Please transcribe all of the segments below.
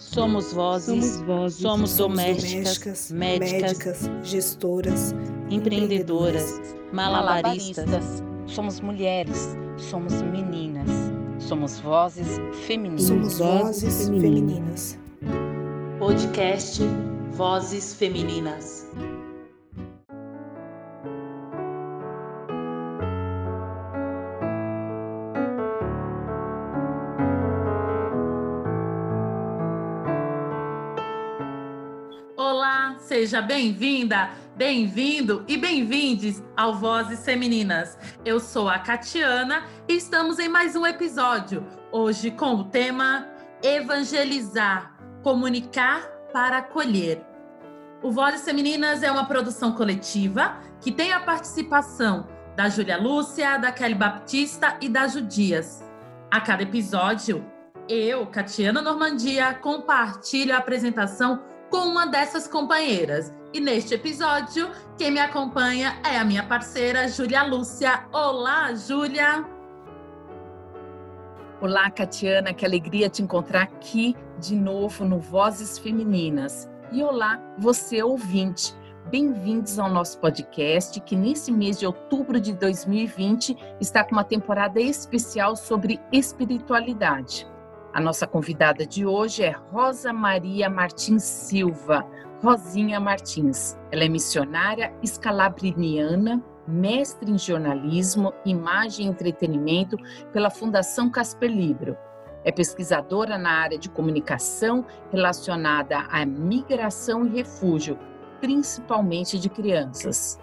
Somos vozes, Somos vozes. somos, Somos domésticas, médicas, médicas, gestoras, empreendedoras, malabaristas. Somos mulheres, somos meninas, somos vozes femininas. Somos vozes femininas. Podcast Vozes Femininas. Seja bem-vinda, bem-vindo e bem-vindes ao Vozes Femininas. Eu sou a Catiana e estamos em mais um episódio, hoje com o tema Evangelizar, comunicar para acolher. O Vozes Femininas é uma produção coletiva que tem a participação da Júlia Lúcia, da Kelly Baptista e da Judias. A cada episódio, eu, Catiana Normandia, compartilho a apresentação com uma dessas companheiras. E neste episódio, quem me acompanha é a minha parceira Júlia Lúcia. Olá, Júlia! Olá, Catiana, que alegria te encontrar aqui de novo no Vozes Femininas. E olá, você ouvinte. Bem-vindos ao nosso podcast, que nesse mês de outubro de 2020 está com uma temporada especial sobre espiritualidade. A nossa convidada de hoje é Rosa Maria Martins Silva, Rosinha Martins. Ela é missionária escalabriniana, mestre em jornalismo, imagem e entretenimento pela Fundação Casper Libro. É pesquisadora na área de comunicação relacionada à migração e refúgio, principalmente de crianças.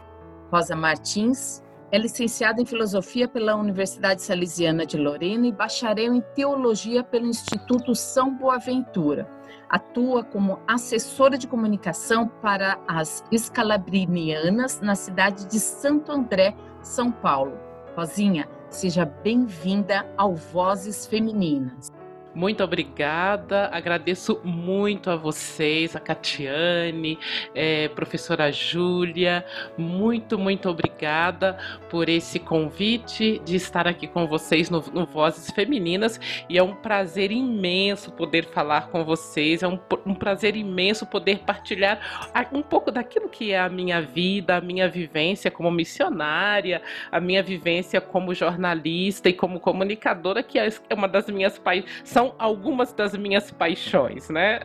Rosa Martins é licenciada em Filosofia pela Universidade Salesiana de Lorena e bacharel em Teologia pelo Instituto São Boaventura. Atua como assessora de comunicação para as escalabrinianas na cidade de Santo André, São Paulo. Rosinha, seja bem-vinda ao Vozes Femininas. Muito obrigada, agradeço muito a vocês, a Catiane, é, professora Júlia, muito, muito obrigada por esse convite de estar aqui com vocês no, no, Vozes Femininas. E é um prazer imenso poder falar com vocês, é um, um prazer imenso poder partilhar um pouco daquilo que é a minha vida, a minha vivência como missionária, a minha vivência como jornalista e como comunicadora, que é uma das minhas paixões são algumas das minhas paixões, né?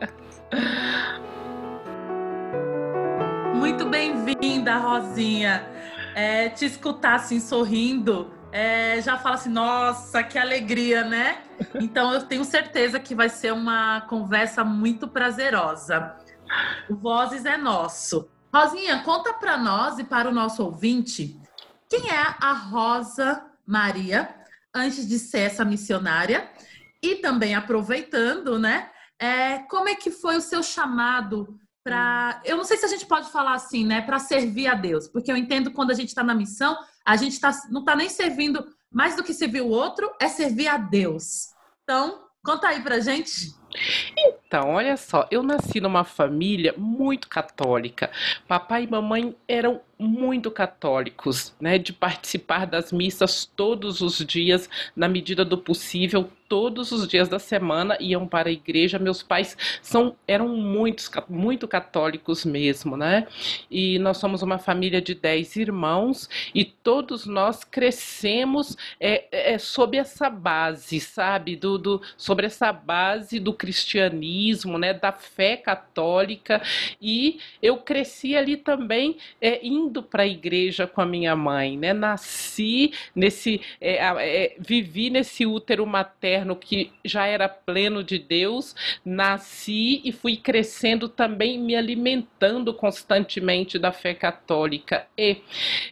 Muito bem-vinda, Rosinha. É, te escutar assim sorrindo, é, já fala assim, nossa, que alegria, né? Então eu tenho certeza que vai ser uma conversa muito prazerosa. O Vozes é nosso. Rosinha, conta para nós e para o nosso ouvinte quem é a Rosa Maria antes de ser essa missionária e também aproveitando, né? É, como é que foi o seu chamado para. Eu não sei se a gente pode falar assim, né? Para servir a Deus, porque eu entendo quando a gente está na missão, a gente tá, não está nem servindo mais do que servir o outro, é servir a Deus. Então, conta aí pra gente. Então, olha só, eu nasci numa família muito católica. Papai e mamãe eram muito católicos, né, de participar das missas todos os dias, na medida do possível, todos os dias da semana iam para a igreja. Meus pais são eram muitos, muito católicos mesmo, né? E nós somos uma família de dez irmãos e todos nós crescemos é, é, sob essa base, sabe, do, do sobre essa base do cristianismo, né, da fé católica. E eu cresci ali também é, indo para a igreja com a minha mãe, né? Nasci nesse, é, é, vivi nesse útero materno que já era pleno de Deus, nasci e fui crescendo também me alimentando constantemente da fé católica. E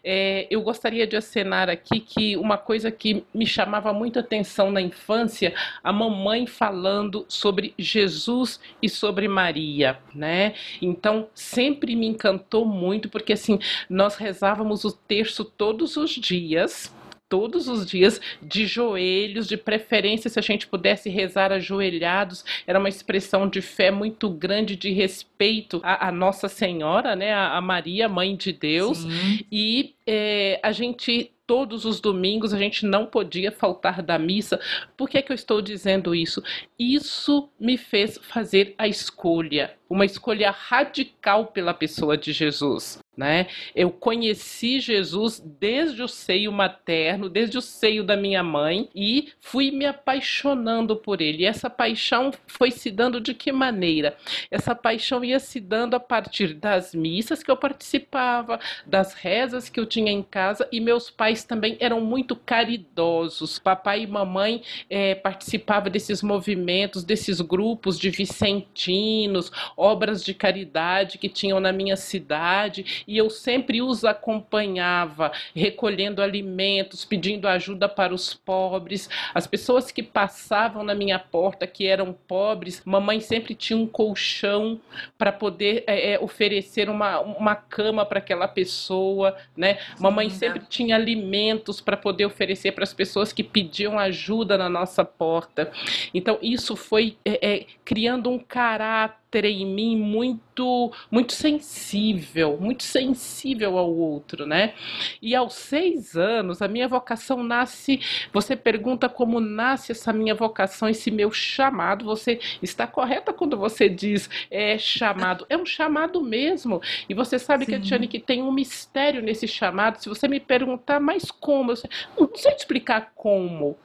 é, eu gostaria de acenar aqui que uma coisa que me chamava muita atenção na infância, a mamãe falando sobre Jesus e sobre Maria, né? Então sempre me encantou muito porque assim nós rezávamos o terço todos os dias todos os dias de joelhos, de preferência se a gente pudesse rezar ajoelhados, era uma expressão de fé muito grande, de respeito à, à Nossa Senhora, né, a, a, Maria, Mãe de Deus, Sim. e é, a gente todos os domingos a gente não podia faltar da missa. Por que, que eu estou dizendo isso? Isso me fez fazer a escolha, uma escolha radical pela pessoa de Jesus. Né? Eu conheci Jesus desde o seio materno, desde o seio da minha mãe e fui me apaixonando por ele. E essa paixão foi se dando de que maneira? Essa paixão ia se dando a partir das missas que eu participava, das rezas que eu tinha em casa e meus pais também eram muito caridosos. Papai e mamãe é, participavam desses movimentos, desses grupos de vicentinos, obras de caridade que tinham na minha cidade e eu sempre os acompanhava, recolhendo alimentos, pedindo ajuda para os pobres. As pessoas que passavam na minha porta, que eram pobres, mamãe sempre tinha um colchão para poder é, oferecer uma, uma cama para aquela pessoa, né? Mamãe sempre tinha alimentos para poder oferecer para as pessoas que pediam ajuda na nossa porta. Então, isso foi é, é criando um caráter em mim muito muito sensível, muito sensível ao outro, né? E aos seis anos, a minha vocação nasce. Você pergunta como nasce essa minha vocação, esse meu chamado. Você está correta quando você diz é chamado. É um chamado mesmo. E você sabe, Sim. Tiane, que tem um mistério nesse chamado. Se você me perguntar, mas como? Eu não sei explicar como.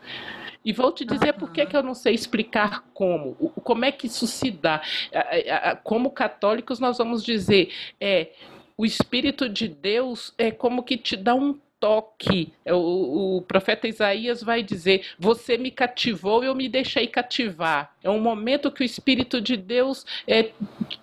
E vou te dizer por que, que eu não sei explicar como. Como é que isso se dá. Como católicos, nós vamos dizer, é, o Espírito de Deus é como que te dá um toque. É, o, o, profeta Isaías vai dizer: Você me cativou, eu me deixei cativar. É um momento que o Espírito de Deus é,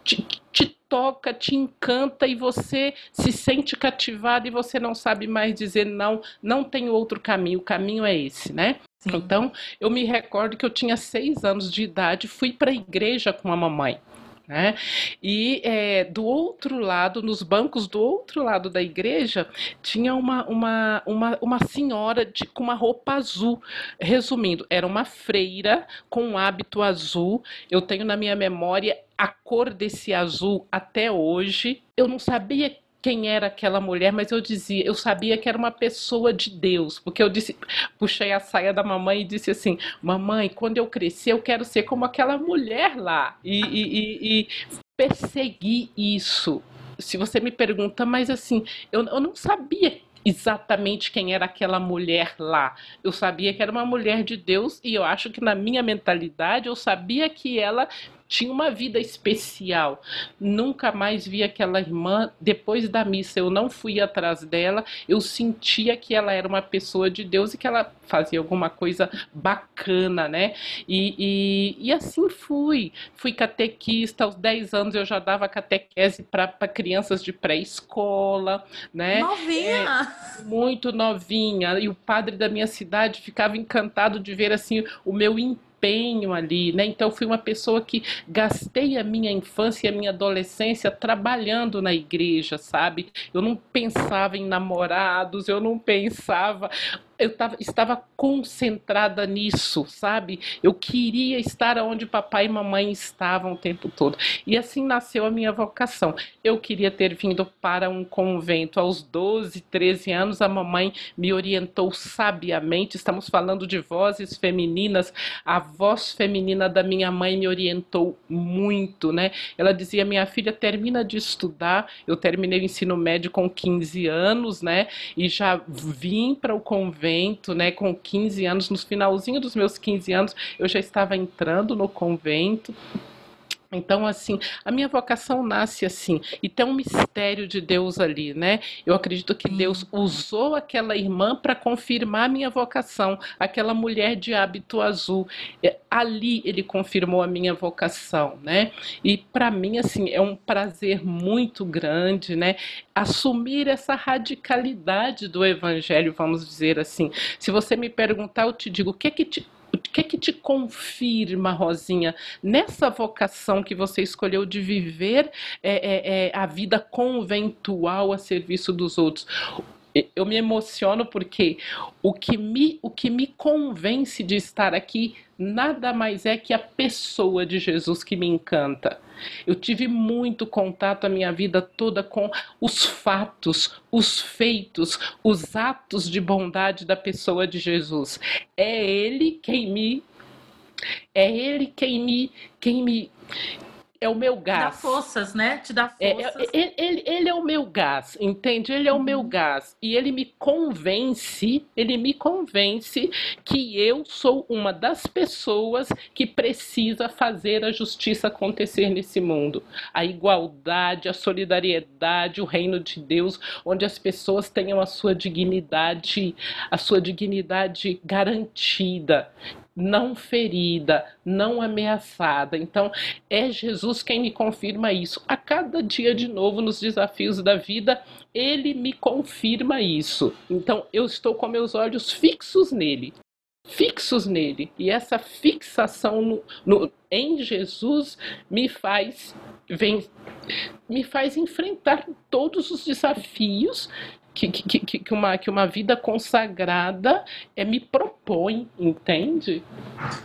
te, te toca, te encanta e você se sente cativado e você não sabe mais dizer não, não tem outro caminho, o caminho é esse, né? Sim. Então, eu me recordo que eu tinha seis anos de idade, fui para a igreja com a mamãe. Né? E é, do outro lado, nos bancos do outro lado da igreja, tinha uma, uma, uma, uma senhora de, com uma roupa azul. Resumindo, era uma freira com um hábito azul. Eu tenho na minha memória a cor desse azul até hoje. Eu não sabia quem era aquela mulher, mas eu dizia, eu sabia que era uma pessoa de Deus, porque eu disse, puxei a saia da mamãe e disse assim, mamãe, quando eu crescer eu quero ser como aquela mulher lá e, e, e, e persegui isso. Se você me pergunta, mas assim, eu, eu não sabia exatamente quem era aquela mulher lá. Eu sabia que era uma mulher de Deus e eu acho que na minha mentalidade eu sabia que ela tinha uma vida especial. Nunca mais vi aquela irmã depois da missa. Eu não fui atrás dela. Eu sentia que ela era uma pessoa de Deus e que ela fazia alguma coisa bacana, né? E, e, e assim fui. Fui catequista. Aos 10 anos eu já dava catequese para crianças de pré-escola, né? Novinha! É, muito novinha. E o padre da minha cidade ficava encantado de ver assim o meu empenho empenho ali, né? Então fui uma pessoa que gastei a minha infância e a minha adolescência trabalhando na igreja, sabe? Eu não pensava em namorados, eu não pensava eu tava, estava concentrada nisso, sabe? Eu queria estar onde papai e mamãe estavam o tempo todo. E assim nasceu a minha vocação. Eu queria ter vindo para um convento aos 12, 13 anos. A mamãe me orientou sabiamente. Estamos falando de vozes femininas. A voz feminina da minha mãe me orientou muito, né? Ela dizia: minha filha, termina de estudar. Eu terminei o ensino médio com 15 anos, né? E já vim para o convento convento, né, com 15 anos, no finalzinho dos meus 15 anos, eu já estava entrando no convento. Então, assim, a minha vocação nasce assim, e tem um mistério de Deus ali, né? Eu acredito que Deus usou aquela irmã para confirmar a minha vocação, aquela mulher de hábito azul. É, ali ele confirmou a minha vocação, né? E para mim, assim, é um prazer muito grande, né? Assumir essa radicalidade do evangelho, vamos dizer assim. Se você me perguntar, eu te digo, o que é que te que é que te confirma, Rosinha, nessa vocação que você escolheu de viver é, é, é, a vida conventual a serviço dos outros? Eu me emociono porque o que me, o que me convence de estar aqui nada mais é que a pessoa de Jesus que me encanta. Eu tive muito contato a minha vida toda com os fatos, os feitos, os atos de bondade da pessoa de Jesus. É ele quem me é ele quem me quem me é o meu gás. Dá forças, né? Te dá É, forças. é, ele, ele- ele é o meu gás, entende? Ele é o meu Uhum. gás. E ele me convence, ele me convence que eu sou uma das pessoas que precisa fazer a justiça acontecer nesse mundo. A igualdade, a solidariedade, o reino de Deus, onde as pessoas tenham a sua dignidade, a sua dignidade garantida. Não ferida, não ameaçada. Então, é Jesus quem me confirma isso. A cada dia de novo nos desafios da vida, ele me confirma isso. Então eu estou com meus olhos fixos nele. Fixos nele. E essa fixação no- no- em Jesus me faz vem, me faz enfrentar todos os desafios que, que, que, que uma, que uma vida consagrada é, me propõe, entende?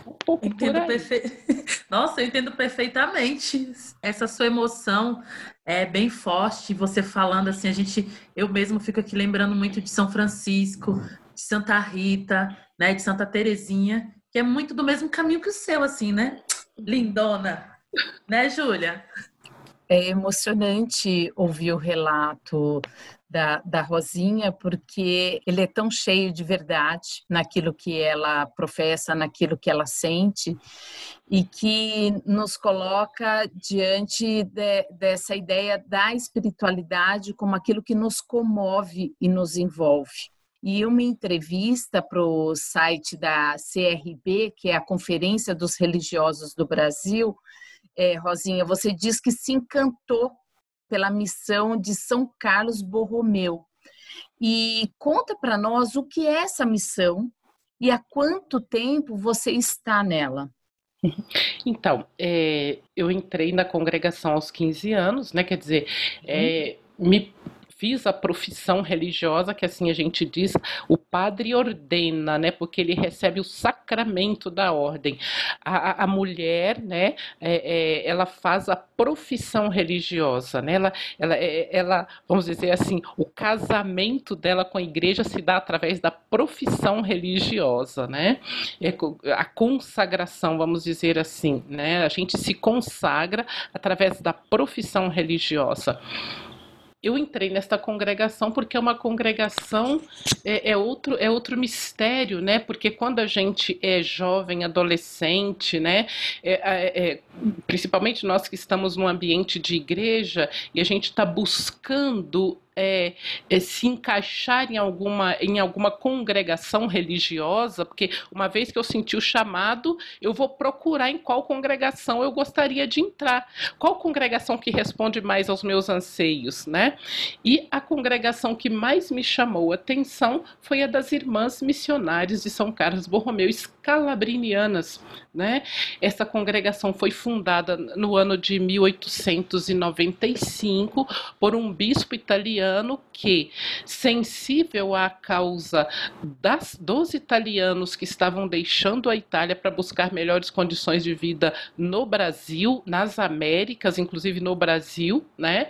Um pouco por Entendo aí. perfe... Nossa, eu entendo perfeitamente. Essa sua emoção é bem forte. Você falando assim, a gente, eu mesmo fico aqui lembrando muito de São Francisco, de Santa Rita, né, de Santa Terezinha, que é muito do mesmo caminho que o seu, assim, né? Lindona, né, Júlia? É emocionante ouvir o relato da, da Rosinha, porque ele é tão cheio de verdade naquilo que ela professa, naquilo que ela sente, e que nos coloca diante de, dessa ideia da espiritualidade como aquilo que nos comove e nos envolve. E uma entrevista para o site da CRB, que é a Conferência dos Religiosos do Brasil, é, Rosinha, você diz que se encantou pela missão de São Carlos Borromeu. E conta para nós o que é essa missão e há quanto tempo você está nela. Então, é, eu entrei na congregação aos 15 anos, né? Quer dizer, é, me fiz a profissão religiosa, que assim a gente diz, o padre ordena, né? Porque ele recebe o sacramento da ordem. A, a- mulher, né? é, é, ela faz a profissão religiosa, né? Ela, ela, é- ela, vamos dizer assim, o casamento dela com a igreja se dá através da profissão religiosa, né? É a consagração, vamos dizer assim, né? A gente se consagra através da profissão religiosa. Eu entrei nesta congregação porque é uma congregação é, é outro é outro mistério, né? Porque quando a gente é jovem, adolescente, né? É, é, é, principalmente nós que estamos num ambiente de igreja e a gente está buscando é, é, se encaixar em alguma, em alguma congregação religiosa, porque uma vez que eu senti o chamado, eu vou procurar em qual congregação eu gostaria de entrar. Qual congregação que responde mais aos meus anseios, né? E a congregação que mais me chamou atenção foi a das Irmãs Missionárias de São Carlos Borromeu, escalabrinianas, né? Essa congregação foi fundada no ano de 1895 por um bispo italiano que, sensível à causa das, dos italianos que estavam deixando a Itália para buscar melhores condições de vida no Brasil, nas Américas, inclusive no Brasil, né?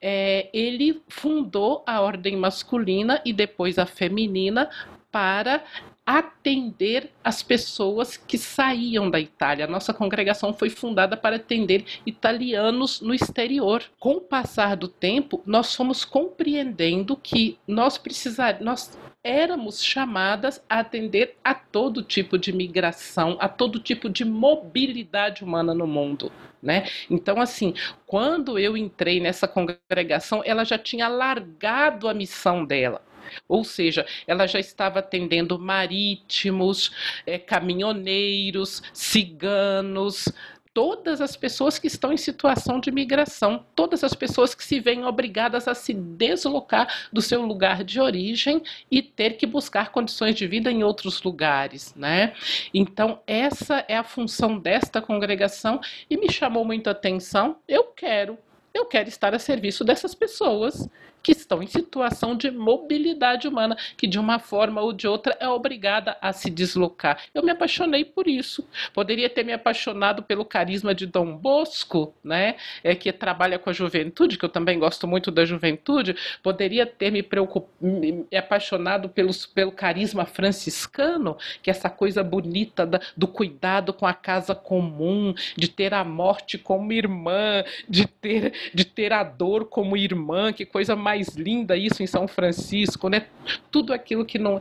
É, ele fundou a ordem masculina e depois a feminina para atender as pessoas que saíam da Itália. A nossa congregação foi fundada para atender italianos no exterior. Com o passar do tempo, nós fomos compreendendo que nós precisar, nós éramos chamadas a atender a todo tipo de migração, a todo tipo de mobilidade humana no mundo. Né? Então, assim, quando eu entrei nessa congregação, ela já tinha largado a missão dela. Ou seja, ela já estava atendendo marítimos, eh, caminhoneiros, ciganos, todas as pessoas que estão em situação de migração, todas as pessoas que se veem obrigadas a se deslocar do seu lugar de origem e ter que buscar condições de vida em outros lugares, né? Então, essa é a função desta congregação e me chamou muita atenção. Eu quero eu quero estar a serviço dessas pessoas. Que estão em situação de mobilidade humana, que de uma forma ou de outra é obrigada a se deslocar. Eu me apaixonei por isso. Poderia ter me apaixonado pelo carisma de Dom Bosco, né? É que trabalha com a juventude, que eu também gosto muito da juventude. Poderia ter me, preocup... me apaixonado pelos, pelo carisma franciscano, que é essa coisa bonita da, do cuidado com a casa comum, de ter a morte como irmã, de ter, de ter a dor como irmã, que coisa mais linda isso em São Francisco, né? Tudo aquilo que não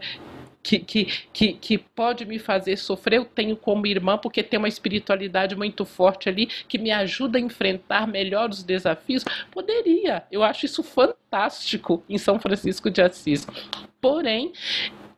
que, que, que, que, pode me fazer sofrer, eu tenho como irmã, porque tem uma espiritualidade muito forte ali que me ajuda a enfrentar melhor os desafios. Poderia, eu acho isso fantástico em São Francisco de Assis. Porém,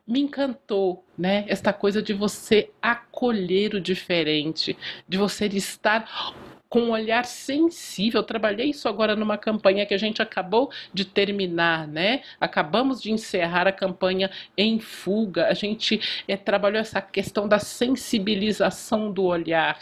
me encantou, né? Esta coisa de você acolher o diferente, de você estar com um olhar sensível. Eu trabalhei isso agora numa campanha que a gente acabou de terminar, né? Acabamos de encerrar a campanha em fuga. A gente é, trabalhou essa questão da sensibilização do olhar.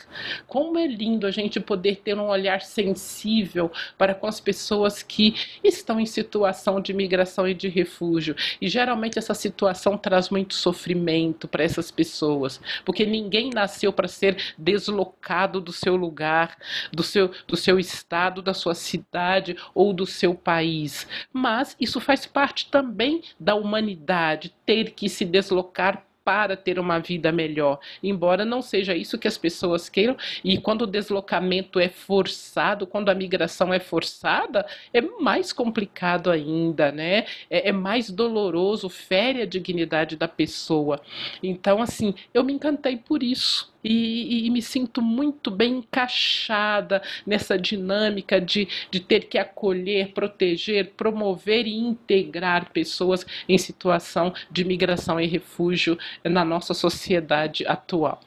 Como é lindo a gente poder ter um olhar sensível para com as pessoas que estão em situação de migração e de refúgio. E geralmente essa situação traz muito sofrimento para essas pessoas, porque ninguém nasceu para ser deslocado do seu lugar do seu, do seu estado, da sua cidade ou do seu país. Mas isso faz parte também da humanidade, ter que se deslocar para ter uma vida melhor, embora não seja isso que as pessoas queiram. E quando o deslocamento é forçado, quando a migração é forçada, é mais complicado ainda, né? É, é mais doloroso, fere a dignidade da pessoa. Então, assim, eu me encantei por isso. E, e, me sinto muito bem encaixada nessa dinâmica de, de ter que acolher, proteger, promover e integrar pessoas em situação de migração e refúgio na nossa sociedade atual.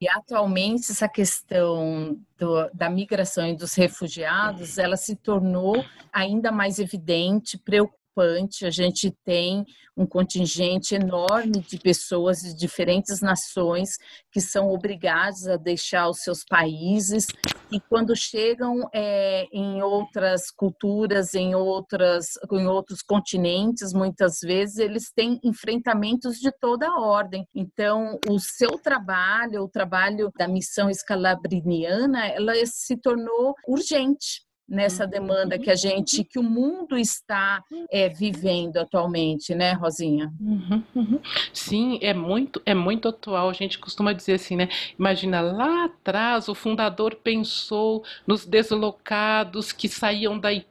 E atualmente essa questão do, da migração e dos refugiados, ela se tornou ainda mais evidente, preocupante preocupante. A gente tem um contingente enorme de pessoas de diferentes nações que são obrigadas a deixar os seus países e quando chegam é, em outras culturas, em outras, em outros continentes, muitas vezes eles têm enfrentamentos de toda ordem. Então, o seu trabalho, o trabalho da missão escalabriniana, ela se tornou urgente nessa uhum. demanda que a gente, que o mundo está é, vivendo atualmente, né, Rosinha? Uhum, uhum. Sim, é muito, é muito atual. A gente costuma dizer assim, né? Imagina lá atrás o fundador pensou nos deslocados que saíam da Itália.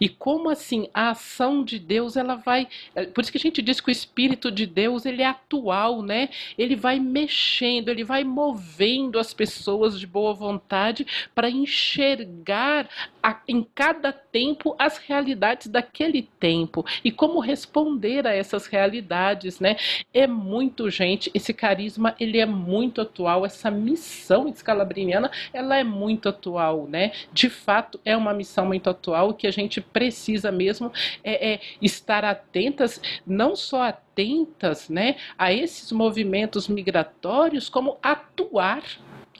E como assim a ação de Deus ela vai, é, por isso que a gente diz que o espírito de Deus ele é atual, né? Ele vai mexendo, ele vai movendo as pessoas de boa vontade para enxergar a, em cada tempo as realidades daquele tempo e como responder a essas realidades, né? É muito gente, esse carisma ele é muito atual, essa missão escalabriniana ela é muito atual, né? De fato é uma missão muito momento atual que a gente precisa mesmo é, é estar atentas, não só atentas né, a esses movimentos migratórios, como atuar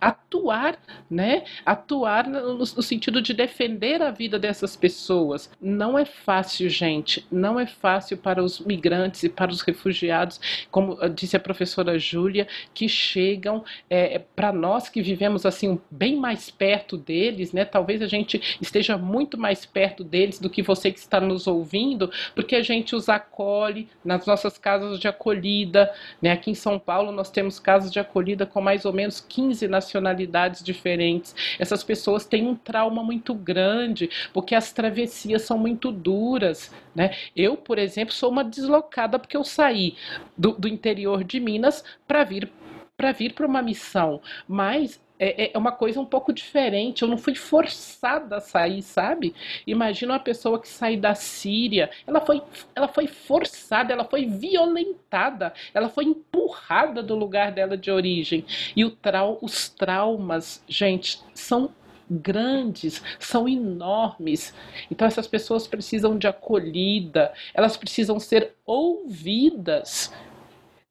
atuar, né? Atuar no, no, sentido de defender a vida dessas pessoas. Não é fácil, gente. Não é fácil para os migrantes e para os refugiados, como disse a professora Júlia, que chegam é, para nós que vivemos assim bem mais perto deles, né? Talvez a gente esteja muito mais perto deles do que você que está nos ouvindo, porque a gente os acolhe nas nossas casas de acolhida, né? Aqui em São Paulo nós temos casas de acolhida com mais ou menos 15 nacionalidades nacionalidades diferentes. Essas pessoas têm um trauma muito grande, porque as travessias são muito duras. Né? Eu, por exemplo, sou uma deslocada porque eu saí do, do interior de Minas para vir para vir para uma missão, mas é, é uma coisa um pouco diferente. Eu não fui forçada a sair, sabe? Imagina uma pessoa que sai da Síria, ela foi, ela foi forçada, ela foi violentada, ela foi empurrada do lugar dela de origem. E trau, os traumas, gente, são grandes, são enormes. Então essas pessoas precisam de acolhida, elas precisam ser ouvidas.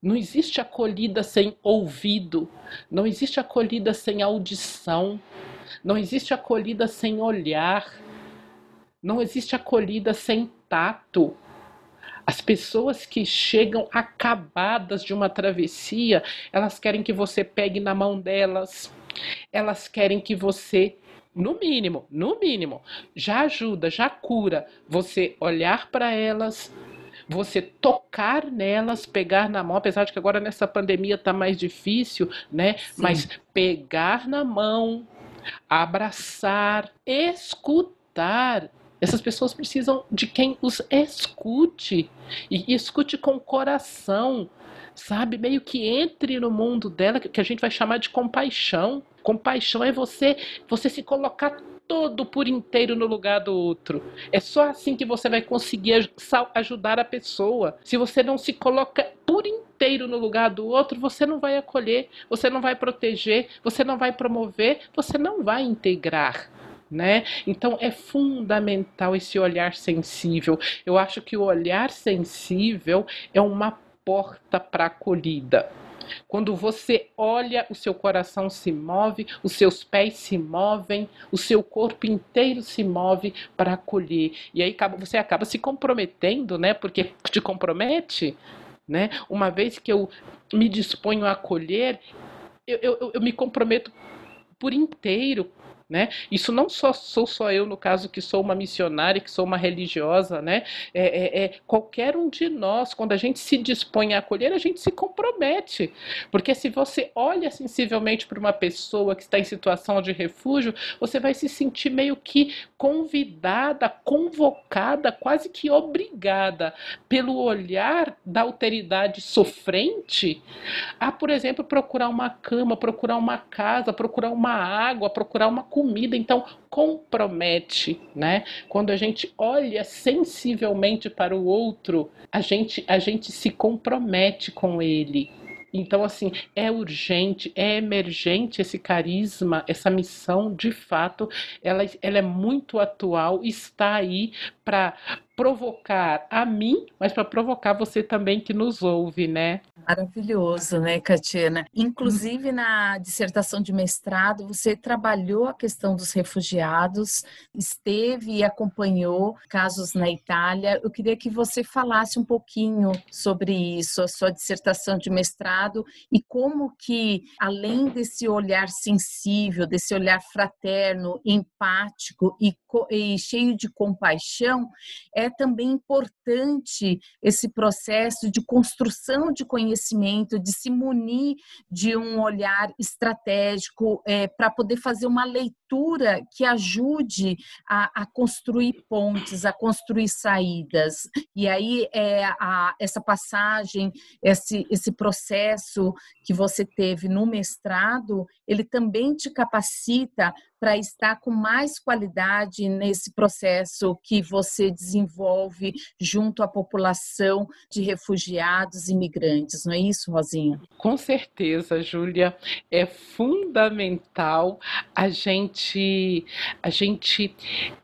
Não existe acolhida sem ouvido, não existe acolhida sem audição, não existe acolhida sem olhar. Não existe acolhida sem tato. As pessoas que chegam acabadas de uma travessia, elas querem que você pegue na mão delas. Elas querem que você, no mínimo, no mínimo, já ajuda, já cura, você olhar para elas, você tocar nelas, pegar na mão, apesar de que agora nessa pandemia tá mais difícil, né? Sim. Mas pegar na mão, abraçar, escutar. Essas pessoas precisam de quem os escute e escute com coração, sabe? Meio que entre no mundo dela, que a gente vai chamar de compaixão. Compaixão é você, você se colocar todo por inteiro no lugar do outro. É só assim que você vai conseguir ajudar a pessoa. Se você não se coloca por inteiro no lugar do outro, você não vai acolher, você não vai proteger, você não vai promover, você não vai integrar né? Então é fundamental esse olhar sensível. Eu acho que o olhar sensível é uma porta para acolhida. Quando você olha, o seu coração se move, os seus pés se movem, o seu corpo inteiro se move para acolher. E aí você acaba se comprometendo, né? Porque te compromete, né? Uma vez que eu me disponho a acolher, eu, eu, eu me comprometo por inteiro né? Isso não só sou só eu, no caso, que sou uma missionária, que sou uma religiosa, né? É, é, é, qualquer um de nós, quando a gente se dispõe a acolher, a gente se compromete. Porque se você olha sensivelmente para uma pessoa que está em situação de refúgio, você vai se sentir meio que convidada, convocada, quase que obrigada pelo olhar da alteridade sofrente a, por exemplo, procurar uma cama, procurar uma casa, procurar uma água, procurar uma comida então compromete, né? Quando a gente olha sensivelmente para o outro, a gente a gente se compromete com ele. Então, assim, é urgente, é emergente esse carisma, essa missão, de fato, ela, ela é muito atual, está aí para provocar a mim, mas para provocar você também que nos ouve, né? Maravilhoso, né, Catiana? Inclusive na dissertação de mestrado, você trabalhou a questão dos refugiados, esteve e acompanhou casos na Itália. Eu queria que você falasse um pouquinho sobre isso, a sua dissertação de mestrado e como que, além desse olhar sensível, desse olhar fraterno, empático e, e cheio de compaixão, é também importante esse processo de construção de conhecimento, de se munir de um olhar estratégico é, para poder fazer uma leitura que ajude a, a, construir pontes, a construir saídas. E aí é, a, essa passagem, esse, esse processo que você teve no mestrado, ele também te capacita para estar com mais qualidade nesse processo que você desenvolve junto à população de refugiados e imigrantes, não é isso, Rosinha? Com certeza, Júlia, é fundamental a gente a gente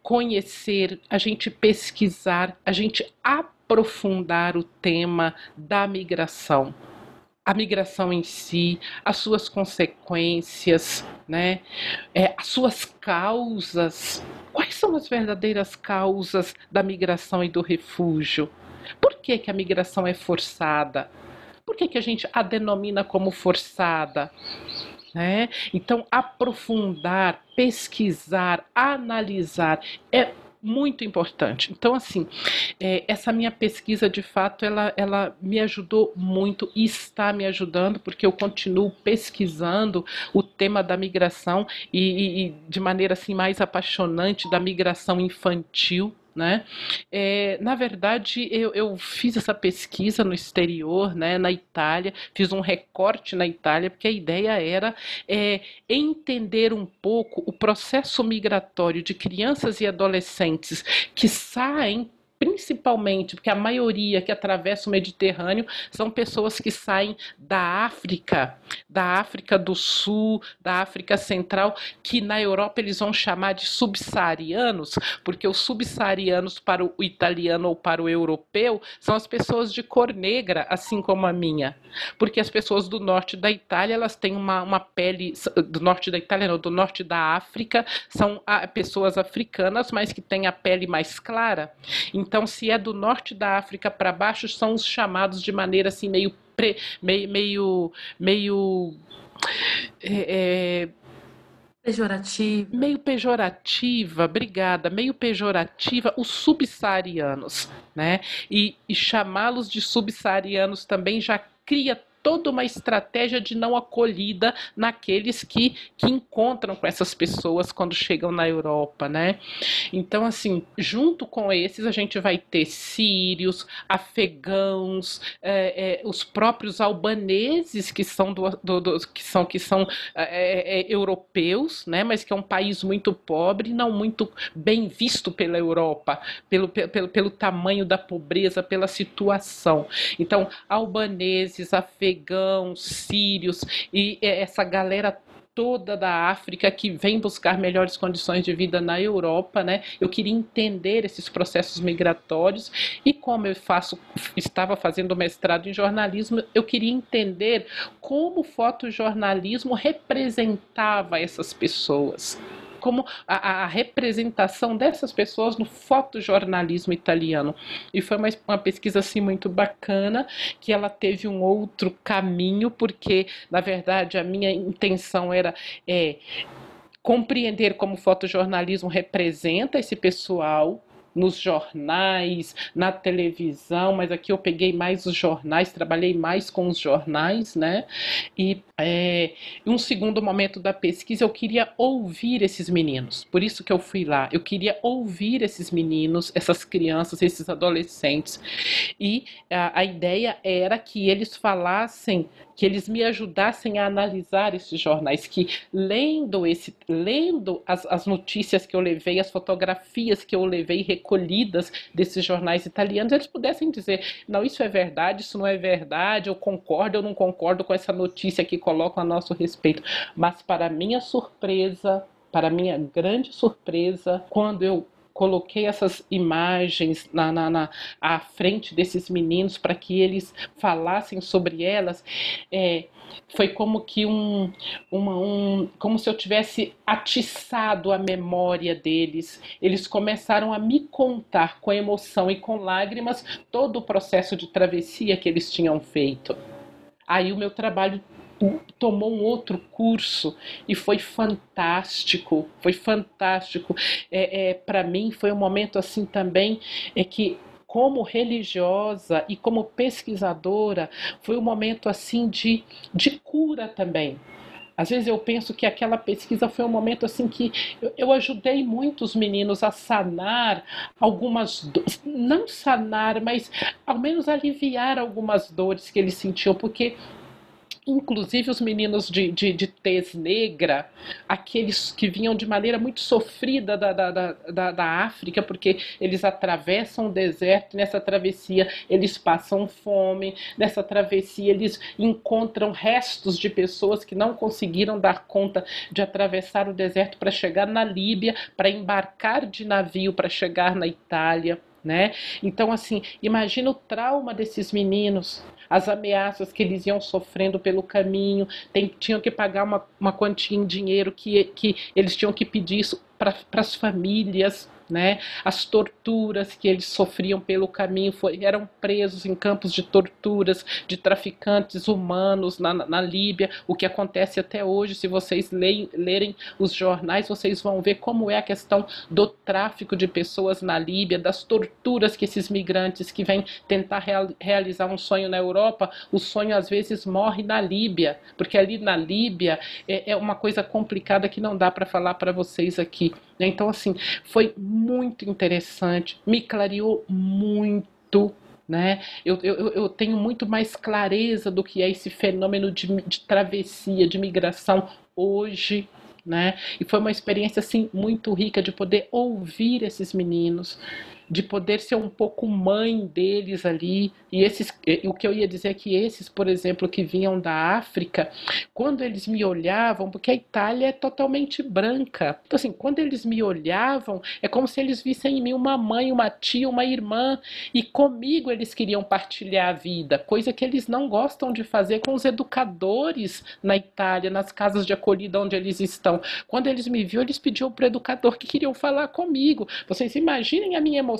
conhecer, a gente pesquisar, a gente aprofundar o tema da migração a migração em si, as suas consequências, né? É, as suas causas. Quais são as verdadeiras causas da migração e do refúgio? Por que, que a migração é forçada? Por que, que a gente a denomina como forçada? Né? Então, aprofundar, pesquisar, analisar é muito importante. Então, assim, é, essa minha pesquisa, de fato, ela, ela me ajudou muito e está me ajudando, porque eu continuo pesquisando o tema da migração e, e de maneira assim mais apaixonante da migração infantil né? É, na verdade, eu, eu, fiz essa pesquisa no exterior, né, na Itália, fiz um recorte na Itália, porque a ideia era é, entender um pouco o processo migratório de crianças e adolescentes que saem principalmente porque a maioria que atravessa o Mediterrâneo são pessoas que saem da África, da África do Sul, da África Central, que na Europa eles vão chamar de subsaarianos, porque os subsaarianos para o italiano ou para o europeu são as pessoas de cor negra, assim como a minha. Porque as pessoas do norte da Itália, elas têm uma, uma pele do norte da Itália, não, do norte da África, são ah, pessoas africanas, mas que têm a pele mais clara. Então, se é do norte da África para baixo, são os chamados de maneira assim meio pre, meio meio, meio é, é pejorativa. Meio pejorativa, obrigada, meio pejorativa os subsaarianos, né? E, e chamá-los de subsaarianos também já cria toda uma estratégia de não acolhida naqueles que, que encontram com essas pessoas quando chegam na Europa, né? Então, assim, junto com esses, a gente vai ter sírios, afegãos, é, é, os próprios albaneses que são, do, do, do que são, que são é, é, é, europeus, né? Mas que é um país muito pobre, não muito bem visto pela Europa, pelo, pelo, pelo tamanho da pobreza, pela situação. Então, albaneses, afegãos, afegãos, sírios e essa galera toda da África que vem buscar melhores condições de vida na Europa, né? Eu queria entender esses processos migratórios e como eu faço, estava fazendo mestrado em jornalismo, eu queria entender como o fotojornalismo representava essas pessoas como a, a, representação dessas pessoas no fotojornalismo italiano. E foi uma, uma pesquisa assim muito bacana, que ela teve um outro caminho, porque na verdade a minha intenção era é, compreender como o fotojornalismo representa esse pessoal, nos jornais, na televisão, mas aqui eu peguei mais os jornais, trabalhei mais com os jornais, né? E é, um segundo momento da pesquisa eu queria ouvir esses meninos, por isso que eu fui lá. Eu queria ouvir esses meninos, essas crianças, esses adolescentes, e a, a ideia era que eles falassem que eles me ajudassem a analisar esses jornais, que lendo esse, lendo as, as notícias que eu levei, as fotografias que eu levei recolhidas desses jornais italianos, eles pudessem dizer, não, isso é verdade, isso não é verdade, eu concordo, eu não concordo com essa notícia que colocam a nosso respeito. Mas para minha surpresa, para minha grande surpresa, quando eu coloquei essas imagens na, na, na à frente desses meninos para que eles falassem sobre elas, é, foi como que um, uma, um, como se eu tivesse atiçado a memória deles. Eles começaram a me contar com emoção e com lágrimas todo o processo de travessia que eles tinham feito. Aí o meu trabalho tomou um outro curso e foi fantástico, foi fantástico. É, é para mim foi um momento assim também é que como religiosa e como pesquisadora foi um momento assim de, de cura também. Às vezes eu penso que aquela pesquisa foi um momento assim que eu, eu ajudei muitos meninos a sanar algumas não sanar, mas ao menos aliviar algumas dores que eles sentiam, porque inclusive os meninos de, de, de tez negra, aqueles que vinham de maneira muito sofrida da, da, da, da África, porque eles atravessam o deserto, nessa travessia eles passam fome, nessa travessia eles encontram restos de pessoas que não conseguiram dar conta de atravessar o deserto para chegar na Líbia, para embarcar de navio para chegar na Itália. Né? Então, assim, imagina o trauma desses meninos, as ameaças que eles iam sofrendo pelo caminho, tem, tinham que pagar uma, uma quantia em dinheiro que, que eles tinham que pedir isso para as famílias né? As torturas que eles sofriam pelo caminho foi, eram presos em campos de torturas de traficantes humanos na, na Líbia, o que acontece até hoje. Se vocês leem, lerem os jornais, vocês vão ver como é a questão do tráfico de pessoas na Líbia, das torturas que esses migrantes que vêm tentar real, realizar um sonho na Europa, o sonho às vezes morre na Líbia, porque ali na Líbia é, é uma coisa complicada que não dá para falar para vocês aqui. Né? Então, assim, foi muito interessante, me clareou muito. Né? Eu, eu, eu tenho muito mais clareza do que é esse fenômeno de, de travessia, de migração hoje. Né? E foi uma experiência assim muito rica de poder ouvir esses meninos, de poder ser um pouco mãe deles ali. E esses, o que eu ia dizer é que esses, por exemplo, que vinham da África, quando eles me olhavam, porque a Itália é totalmente branca. Então, assim, quando eles me olhavam, é como se eles vissem em mim uma mãe, uma tia, uma irmã, e comigo eles queriam partilhar a vida, coisa que eles não gostam de fazer com os educadores na Itália, nas casas de acolhida onde eles estão. Quando eles me viram, eles pediam para o educador que queriam falar comigo. Vocês imaginem a minha emoção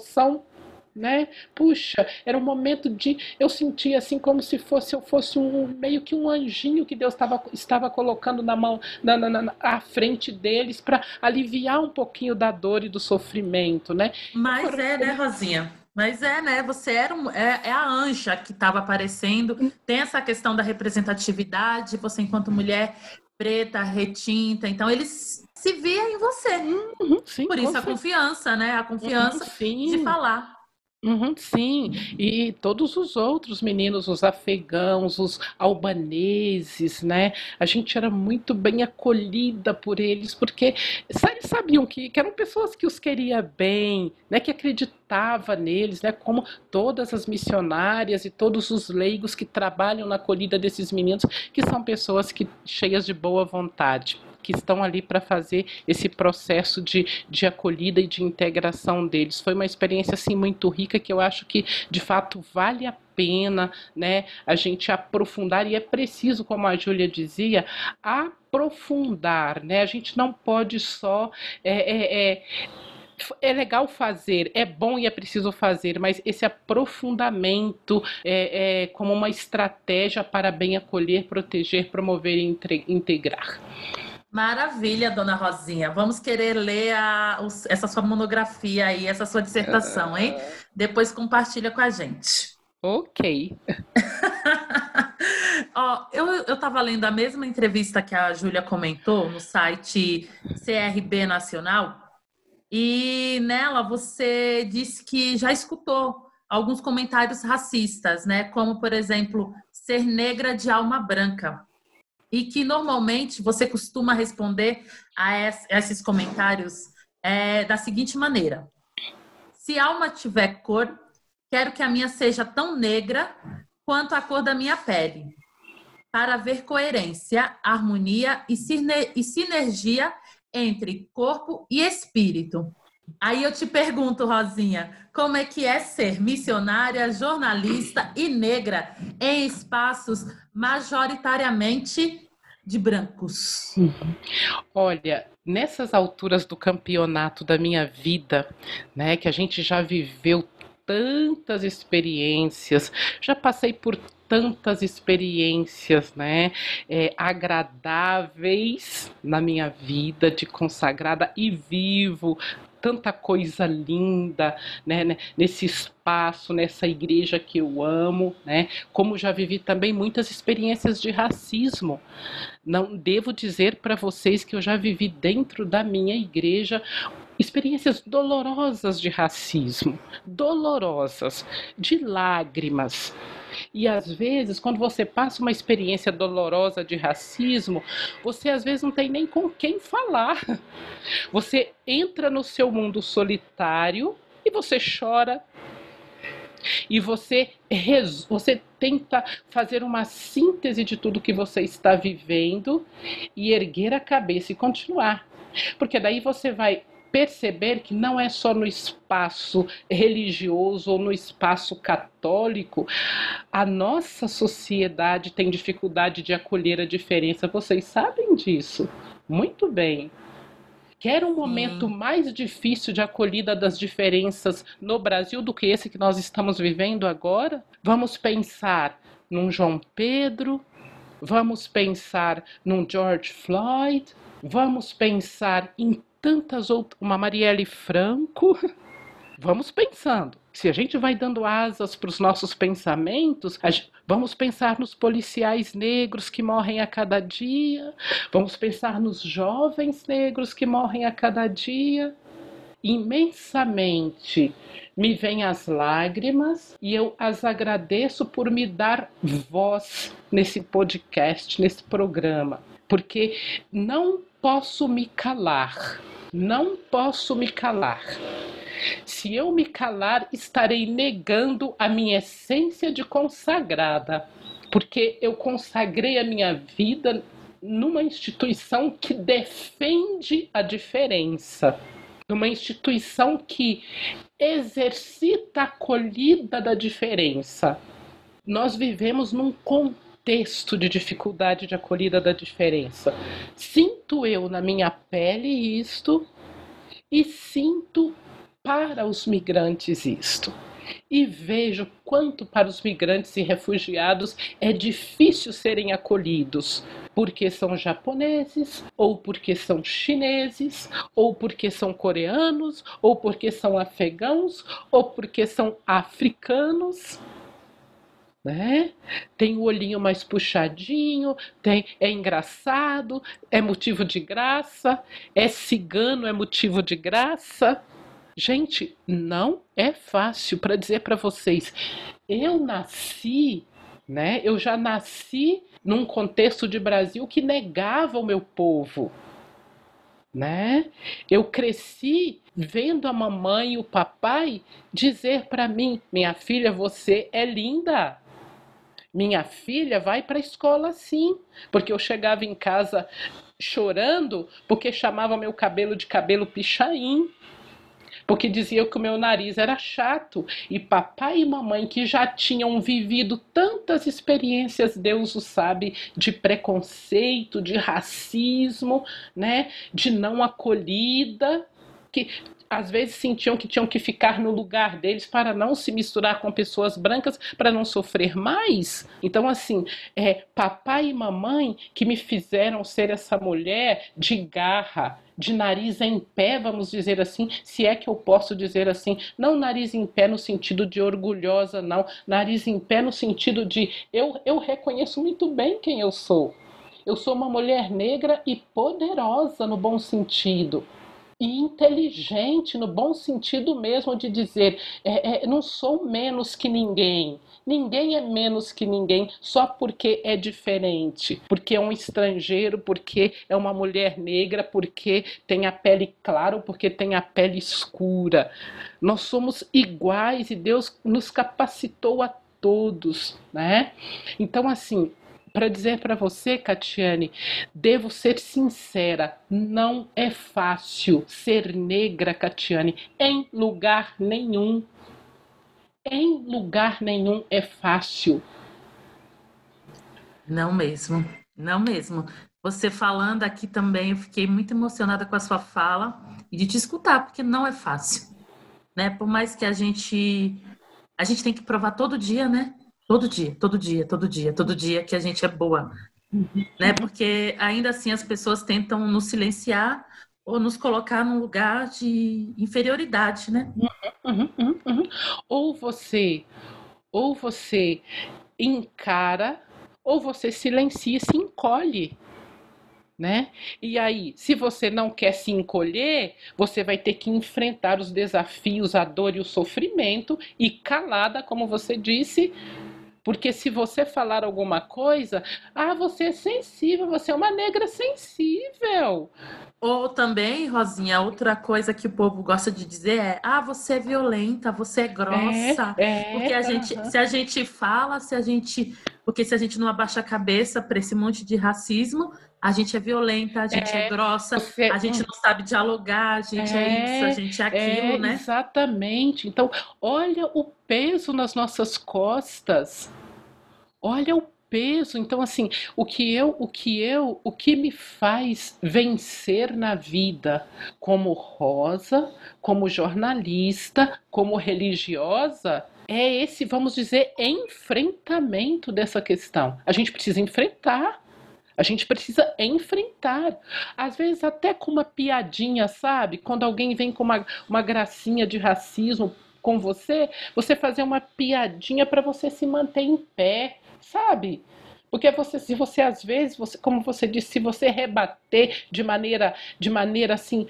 né? Puxa, era um momento de eu sentia assim como se fosse eu fosse um meio que um anjinho que Deus tava, estava colocando na mão na, na, na à frente deles para aliviar um pouquinho da dor e do sofrimento, né? Mas é, né, Rosinha? Mas é, né? Você era um, é, é a anja que estava aparecendo. Tem essa questão da representatividade. Você, enquanto mulher preta, retinta, então eles se via em você. Uhum, sim, Por isso a confiança, né? A confiança uhum, de falar. Uhum, sim, e todos os outros meninos, os afegãos, os albaneses, né? A gente era muito bem acolhida por eles, porque eles sabiam que, que eram pessoas que os queria bem, né? Que acreditava neles, né? Como todas as missionárias e todos os leigos que trabalham na acolhida desses meninos, que são pessoas que cheias de boa vontade que estão ali para fazer esse processo de, de acolhida e de integração deles. Foi uma experiência assim muito rica que eu acho que de fato vale a pena, né, a gente aprofundar e é preciso, como a Júlia dizia, aprofundar, né? A gente não pode só é, é, é é legal fazer, é bom e é preciso fazer, mas esse aprofundamento é, é como uma estratégia para bem acolher, proteger, promover e integrar. Maravilha, dona Rosinha. Vamos querer ler a, essa sua monografia aí, essa sua dissertação, hein? Depois compartilha com a gente. Ok. Ó, eu estava lendo a mesma entrevista que a Júlia comentou no site CRB Nacional, e nela você disse que já escutou alguns comentários racistas, né? Como, por exemplo, ser negra de alma branca e que normalmente você costuma responder a esses comentários é, da seguinte maneira: se alma tiver cor, quero que a minha seja tão negra quanto a cor da minha pele, para ver coerência, harmonia e sinergia entre corpo e espírito. Aí eu te pergunto, Rosinha, como é que é ser missionária, jornalista e negra em espaços majoritariamente de brancos? Olha, nessas alturas do campeonato da minha vida, né, que a gente já viveu tantas experiências, já passei por tantas experiências, né, é, agradáveis na minha vida de consagrada e vivo tanta coisa linda, né, né, nesse espaço, nessa igreja que eu amo, né, como já vivi também muitas experiências de racismo. Não devo dizer para vocês que eu já vivi dentro da minha igreja experiências dolorosas de racismo, dolorosas, de lágrimas. E às vezes, quando você passa uma experiência dolorosa de racismo, você às vezes não tem nem com quem falar. Você entra no seu mundo solitário e você chora. E você, você tenta fazer uma síntese de tudo que você está vivendo e erguer a cabeça e continuar. Porque daí você vai perceber que não é só no espaço religioso ou no espaço católico, a nossa sociedade tem dificuldade de acolher a diferença. Vocês sabem disso? Muito bem. Quer um momento mais difícil de acolhida das diferenças no Brasil do que esse que nós estamos vivendo agora? Vamos pensar num João Pedro, vamos pensar num George Floyd, vamos pensar em tantas outras. Uma Marielle Franco. Vamos pensando. Se a gente vai dando asas para os nossos pensamentos, gente, vamos pensar nos policiais negros que morrem a cada dia, vamos pensar nos jovens negros que morrem a cada dia. Imensamente me vêm as lágrimas e eu as agradeço por me dar voz nesse podcast, nesse programa, porque não posso me calar. Não posso me calar. Se eu me calar, estarei negando a minha essência de consagrada, porque eu consagrei a minha vida numa instituição que defende a diferença, numa instituição que exercita a acolhida da diferença. Nós vivemos num contexto de dificuldade de acolhida da diferença. Sinto eu na minha pele isto e sinto para os migrantes isto. E vejo quanto para os migrantes e refugiados é difícil serem acolhidos, porque são japoneses, ou porque são chineses, ou porque são coreanos, ou porque são afegãos, ou porque são africanos. Né? Tem o olhinho mais puxadinho, tem é engraçado, é motivo de graça, é cigano, é motivo de graça. Gente, não é fácil para dizer para vocês. Eu nasci, né? Eu já nasci num contexto de Brasil que negava o meu povo, né? Eu cresci vendo a mamãe e o papai dizer para mim: "Minha filha, você é linda". Minha filha vai para a escola sim, porque eu chegava em casa chorando porque chamava meu cabelo de cabelo pichain. Porque diziam que o meu nariz era chato. E papai e mamãe, que já tinham vivido tantas experiências, Deus o sabe, de preconceito, de racismo, né, de não acolhida, que às vezes sentiam que tinham que ficar no lugar deles para não se misturar com pessoas brancas, para não sofrer mais. Então, assim, é papai e mamãe que me fizeram ser essa mulher de garra, de nariz em pé, vamos dizer assim, se é que eu posso dizer assim, não nariz em pé no sentido de orgulhosa, não, nariz em pé no sentido de eu, eu reconheço muito bem quem eu sou. Eu sou uma mulher negra e poderosa no bom sentido e inteligente, no bom sentido mesmo de dizer, é, é, não sou menos que ninguém. Ninguém é menos que ninguém só porque é diferente, porque é um estrangeiro, porque é uma mulher negra, porque tem a pele clara ou porque tem a pele escura. Nós somos iguais e Deus nos capacitou a todos, né? Então, assim, para dizer para você, Catiane, devo ser sincera, não é fácil ser negra, Catiane, em lugar nenhum. Em lugar nenhum é fácil. Não mesmo, não mesmo. Você falando aqui também, eu fiquei muito emocionada com a sua fala e de te escutar, porque não é fácil, né? Por mais que a gente a gente tem que provar todo dia, né? Todo dia, todo dia, todo dia, todo dia que a gente é boa. Né? Porque ainda assim as pessoas tentam nos silenciar ou nos colocar num lugar de inferioridade, né? Uhum, uhum, uhum. Ou você, ou você encara, ou você silencia e se encolhe. Né? E aí, se você não quer se encolher, você vai ter que enfrentar os desafios, a dor e o sofrimento e calada, como você disse, porque se você falar alguma coisa, ah, você é sensível, você é uma negra sensível. Ou também, Rosinha, outra coisa que o povo gosta de dizer é: ah, você é violenta, você é grossa. É, é, porque a gente, se a gente fala, se a gente. Porque se a gente não abaixa a cabeça para esse monte de racismo, a gente é violenta, a gente é, é grossa, você... a gente não sabe dialogar, a gente é, é isso, a gente é aquilo, né? Exatamente. Então, olha o peso nas nossas costas. Olha o peso. Então, assim, o que eu, o que eu, o que me faz vencer na vida como rosa, como jornalista, como religiosa, é esse, vamos dizer, enfrentamento dessa questão. A gente precisa enfrentar. A gente precisa enfrentar. Às vezes, até com uma piadinha, sabe? Quando alguém vem com uma, uma gracinha de racismo com você, você fazer uma piadinha para você se manter em pé sabe? Porque você, se você às vezes, você, como você disse, se você rebater de maneira, de maneira assim,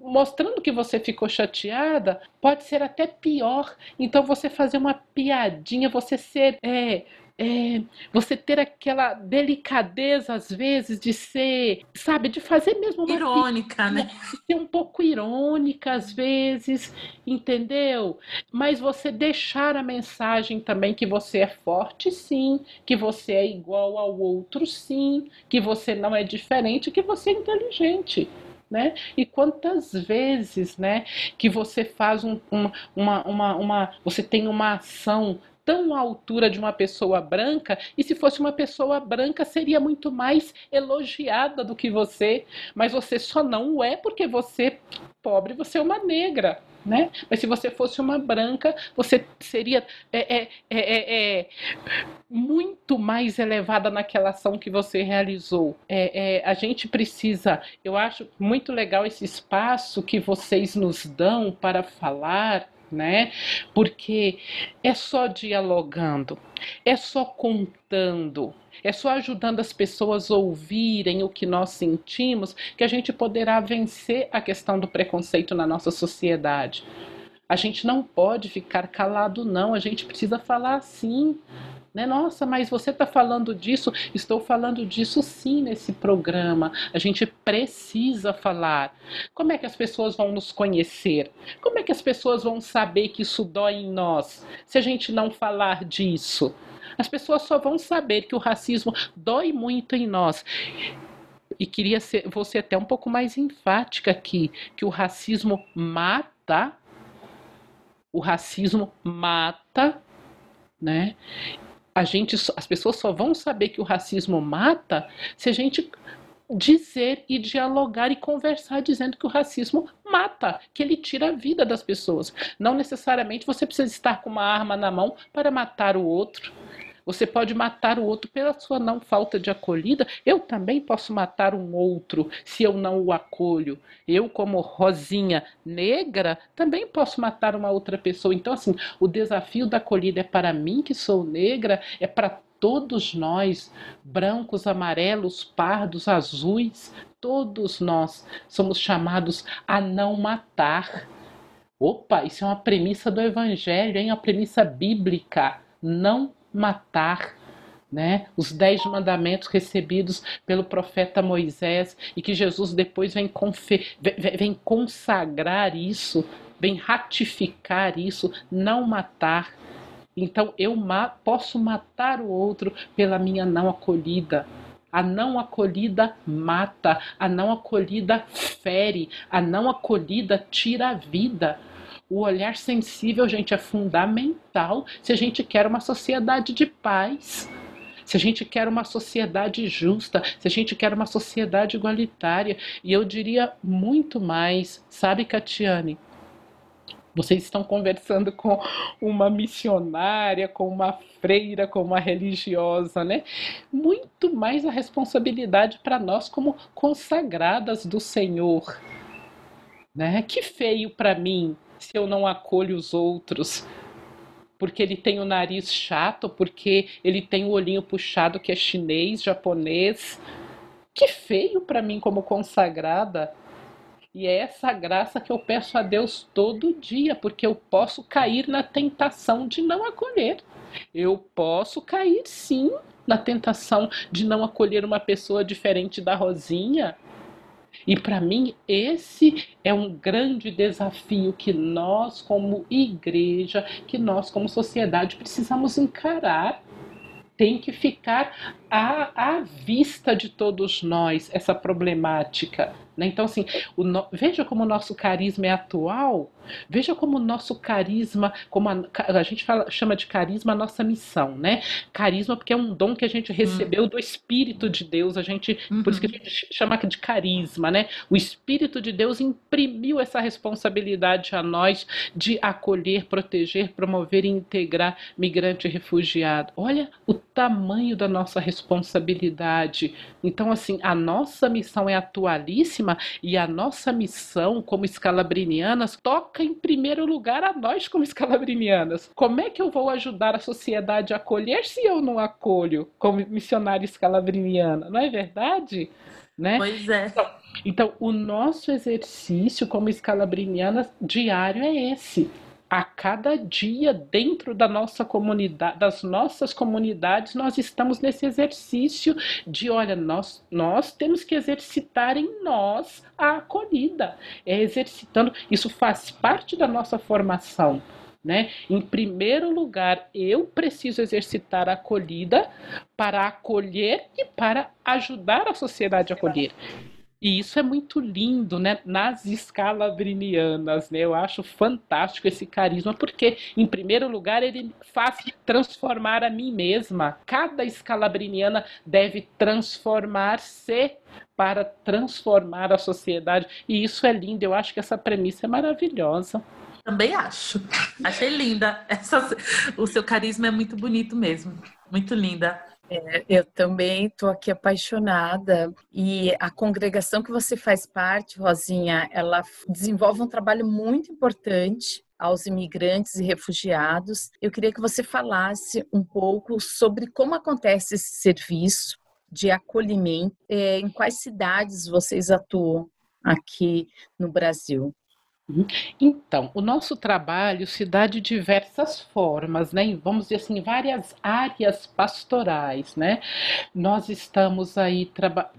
mostrando que você ficou chateada, pode ser até pior. Então você fazer uma piadinha, você ser é, é, você ter aquela delicadeza, às vezes, de ser, sabe, de fazer mesmo uma irônica, né? ser um pouco irônica, às vezes, entendeu? Mas você deixar a mensagem também que você é forte, sim, que você é igual ao outro, sim, que você não é diferente, que você é inteligente né? E quantas vezes, né, que você faz um, um, uma, uma, uma, você tem uma ação tão à altura de uma pessoa branca, e se fosse uma pessoa branca seria muito mais elogiada do que você, mas você só não é porque você pobre, você é uma negra, né? Mas se você fosse uma branca, você seria é, é, é, é muito mais elevada naquela ação que você realizou. a gente precisa, eu acho muito legal esse espaço que vocês nos dão para falar né? Porque é só dialogando, é só contando, é só ajudando as pessoas a ouvirem o que nós sentimos que a gente poderá vencer a questão do preconceito na nossa sociedade. A gente não pode ficar calado, não, a gente precisa falar sim. Né? Nossa, mas você está falando disso? Estou falando disso sim nesse programa. A gente precisa falar. Como é que as pessoas vão nos conhecer? Como é que as pessoas vão saber que isso dói em nós se a gente não falar disso? As pessoas só vão saber que o racismo dói muito em nós e queria ser você até um pouco mais enfática aqui, que o racismo mata, o racismo mata, né? a gente, as pessoas só vão saber que o racismo mata se a gente dizer e dialogar e conversar dizendo que o racismo mata, que ele tira a vida das pessoas. Não necessariamente você precisa estar com uma arma na mão para matar o outro. Você pode matar o outro pela sua não falta de acolhida. Eu também posso matar um outro se eu não o acolho. Eu, como Rosinha negra, também posso matar uma outra pessoa. Então, assim, o desafio da acolhida é para mim, que sou negra, é para todos nós, brancos, amarelos, pardos, azuis, todos nós somos chamados a não matar. Opa, isso é uma premissa do Evangelho, hein? Uma premissa bíblica. Não matar. Né? Os dez mandamentos recebidos pelo profeta Moisés e que Jesus depois vem, vem consagrar isso, vem ratificar isso, não matar. Então eu ma posso matar o outro pela minha não acolhida. A não acolhida mata, a não acolhida fere, a não acolhida tira a vida. O olhar sensível, gente, é fundamental se a gente quer uma sociedade de paz. Se a gente quer uma sociedade justa, se a gente quer uma sociedade igualitária, e eu diria muito mais, sabe, Catiane? Vocês estão conversando com uma missionária, com uma freira, com uma religiosa, né? Muito mais a responsabilidade para nós como consagradas do Senhor. Né? Que feio para mim se eu não acolho os outros? Porque ele tem o nariz chato, porque ele tem o olhinho puxado que é chinês, japonês. Que feio para mim como consagrada. E é essa graça que eu peço a Deus todo dia, porque eu posso cair na tentação de não acolher. Eu posso cair sim na tentação de não acolher uma pessoa diferente da Rosinha. E para mim, esse é um grande desafio que nós, como igreja, que nós, como sociedade, precisamos encarar. Tem que ficar à, à vista de todos nós essa problemática. Né? Então, assim, no... veja como o nosso carisma é atual, veja como o nosso carisma, como a, a gente fala, chama de carisma a nossa missão, né? Carisma porque é um dom que a gente recebeu hum. do Espírito de Deus, a gente, uhum. por isso que a uhum. gente chama de carisma, né? O Espírito de Deus imprimiu essa responsabilidade a nós de acolher, proteger, promover e integrar migrante e refugiado. Olha o tamanho da nossa responsabilidade. Então, assim, a nossa missão é atualíssima e a nossa missão como escalabrinianas toca em primeiro lugar a nós como escalabrinianas. Como é que eu vou ajudar a sociedade a acolher se eu não acolho como missionária escalabriniana? Não é verdade? Né? Pois é. Então, então, o nosso exercício como escalabrinianas diário é esse a cada dia dentro da nossa comunidade, das nossas comunidades, nós estamos nesse exercício de, olha, nós, nós temos que exercitar em nós a acolhida. É exercitando, isso faz parte da nossa formação. Né? Em primeiro lugar, eu preciso exercitar a acolhida para acolher e para ajudar a sociedade a acolher. E isso é muito lindo, né? Nas escalabrinianas, né? Eu acho fantástico esse carisma, porque, em primeiro lugar, ele faz transformar a mim mesma. Cada escalabriniana deve transformar-se para transformar a sociedade. E isso é lindo, eu acho que essa premissa é maravilhosa. Também acho. Achei linda. Essa, o seu carisma é muito bonito mesmo. Muito linda. É, eu também estou aqui apaixonada e a congregação que você faz parte, Rosinha, ela desenvolve um trabalho muito importante aos imigrantes e refugiados. Eu queria que você falasse um pouco sobre como acontece esse serviço de acolhimento, é, em quais cidades vocês atuam aqui no Brasil. Uhum. Então, o nosso trabalho se dá de diversas formas, né? Vamos dizer assim, várias áreas pastorais, né? Nós estamos aí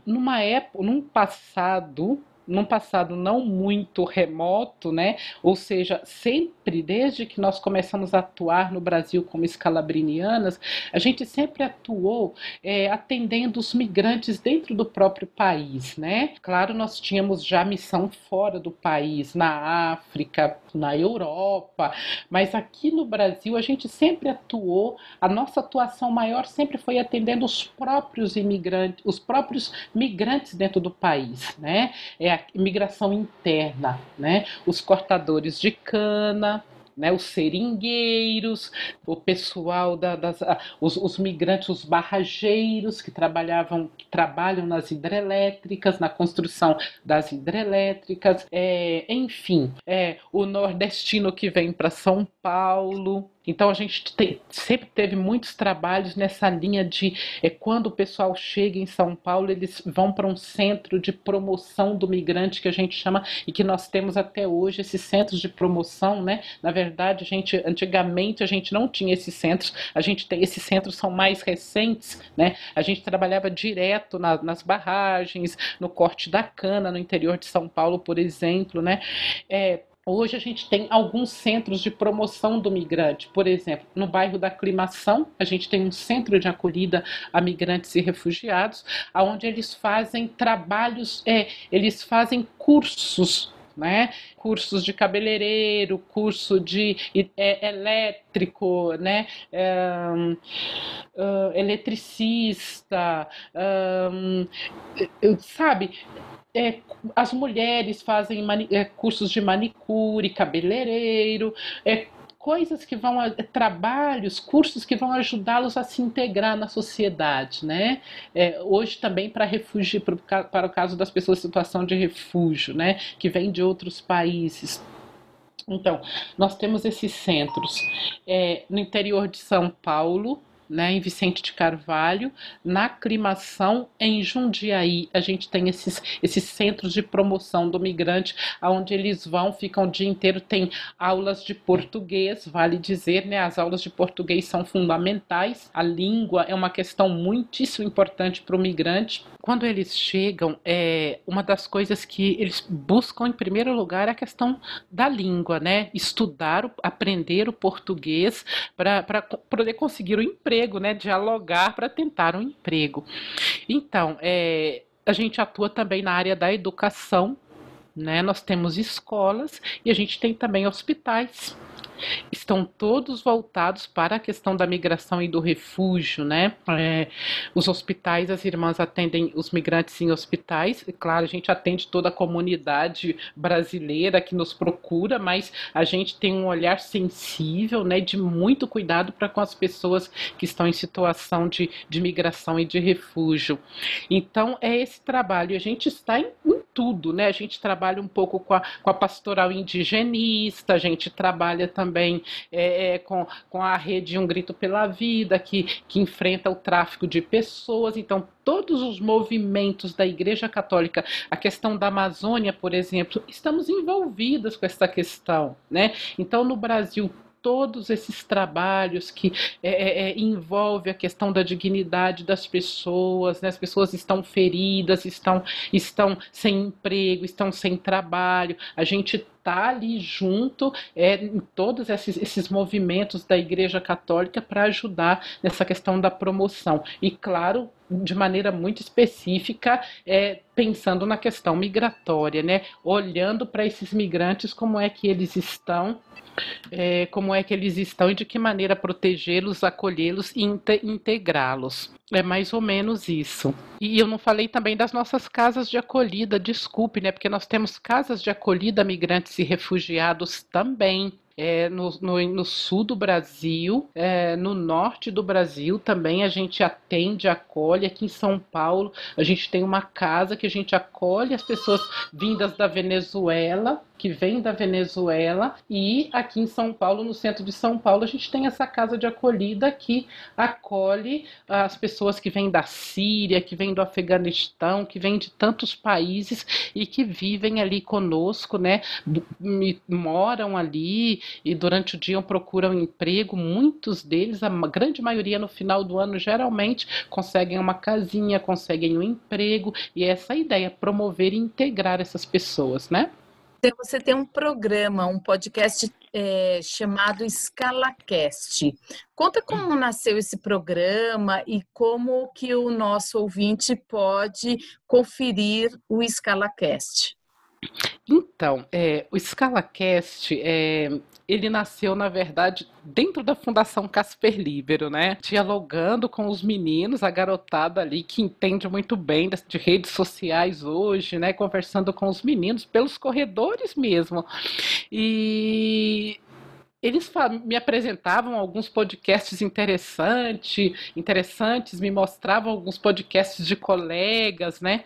numa época, num passado num passado não muito remoto, né? Ou seja, sempre desde que nós começamos a atuar no Brasil como escalabrinianas, a gente sempre atuou é, atendendo os migrantes dentro do próprio país, né? Claro, nós tínhamos já missão fora do país, na África, na Europa, mas aqui no Brasil a gente sempre atuou, a nossa atuação maior sempre foi atendendo os próprios imigrantes, os próprios migrantes dentro do país, né? É a migração interna, né? Os cortadores de cana, né, os seringueiros, o pessoal da, das, os, os, migrantes, os barrageiros que trabalhavam, que trabalham nas hidrelétricas, na construção das hidrelétricas, é, enfim, é, o nordestino que vem para São Paulo, então a gente sempre teve muitos trabalhos nessa linha de é, quando o pessoal chega em São Paulo, eles vão para um centro de promoção do migrante que a gente chama e que nós temos até hoje esses centros de promoção, né? Na verdade, a gente antigamente a gente não tinha esses centros, a gente tem esses centros são mais recentes, né? A gente trabalhava direto na, nas barragens, no corte da cana no interior de São Paulo, por exemplo, né? É, Hoje a gente tem alguns centros de promoção do migrante. Por exemplo, no bairro da Aclimação, a gente tem um centro de acolhida a migrantes e refugiados, onde eles fazem trabalhos, é, eles fazem cursos né? Cursos de cabeleireiro, curso de é, elétrico, né? É, uh, eletricista, um, sabe? É, as mulheres fazem é, cursos de manicure, cabeleireiro, é, coisas que vão, trabalhos, cursos que vão ajudá-los a se integrar na sociedade, né? É, hoje também para refúgio, para o caso das pessoas em situação de refúgio, né? Que vêm de outros países. Então, nós temos esses centros é, no interior de São Paulo, né, em Vicente de Carvalho, na aclimação em Jundiaí. A gente tem esses, esses centros de promoção do migrante, onde eles vão, ficam o dia inteiro, tem aulas de português, vale dizer, né, as aulas de português são fundamentais, a língua é uma questão muitíssimo importante para o migrante. Quando eles chegam, é, uma das coisas que eles buscam em primeiro lugar é a questão da língua, né, estudar, aprender o português para poder conseguir o emprego emprego, né? Dialogar para tentar um emprego. Então, é, a gente atua também na área da educação, né? Nós temos escolas e a gente tem também hospitais estão todos voltados para a questão da migração e do refúgio, né? É, os hospitais, as irmãs atendem os migrantes em hospitais, e claro, a gente atende toda a comunidade brasileira que nos procura, mas a gente tem um olhar sensível, né, de muito cuidado para com as pessoas que estão em situação de, de migração e de refúgio. Então, é esse trabalho, a gente está em, em tudo, né? A gente trabalha um pouco com a, com a pastoral indigenista, a gente trabalha também é, é, com, com a rede Um Grito pela Vida, que, que enfrenta o tráfico de pessoas. Então, todos os movimentos da Igreja Católica, a questão da Amazônia, por exemplo, estamos envolvidas com essa questão, né? Então, no Brasil, todos esses trabalhos que é, é, é, envolve a questão da dignidade das pessoas, né? as pessoas estão feridas, estão, estão sem emprego, estão sem trabalho, a gente está ali junto é, em todos esses, esses movimentos da Igreja Católica para ajudar nessa questão da promoção. E, claro, de maneira muito específica, é, pensando na questão migratória, né? olhando para esses migrantes, como é que eles estão é, como é que eles estão e de que maneira protegê-los, acolhê-los e integrá-los. É mais ou menos isso. E eu não falei também das nossas casas de acolhida, desculpe, né? Porque nós temos casas de acolhida migrantes e refugiados também é, no, no, no, sul do Brasil, é, no norte do Brasil também a gente atende, acolhe. Aqui em São Paulo a gente tem uma casa que a gente acolhe as pessoas vindas da Venezuela que vem da Venezuela e aqui em São Paulo, no centro de São Paulo, a gente tem essa casa de acolhida que acolhe as pessoas que vêm da Síria, que vêm do Afeganistão, que vêm de tantos países e que vivem ali conosco, né? Moram ali e durante o dia procuram emprego. Muitos deles, a grande maioria no final do ano, geralmente conseguem uma casinha, conseguem um emprego, e é essa a ideia, promover e integrar essas pessoas, né? Então, você tem um programa, um podcast é, chamado EscalaCast. Conta como nasceu esse programa e como que o nosso ouvinte pode conferir o EscalaCast. Então, é, o EscalaCast é, ele nasceu, na verdade, dentro da Fundação Casper Libero, né? Dialogando com os meninos, a garotada ali que entende muito bem de redes sociais hoje, né? Conversando com os meninos pelos corredores mesmo. E eles me apresentavam alguns podcasts interessantes, interessantes, me mostravam alguns podcasts de colegas, né?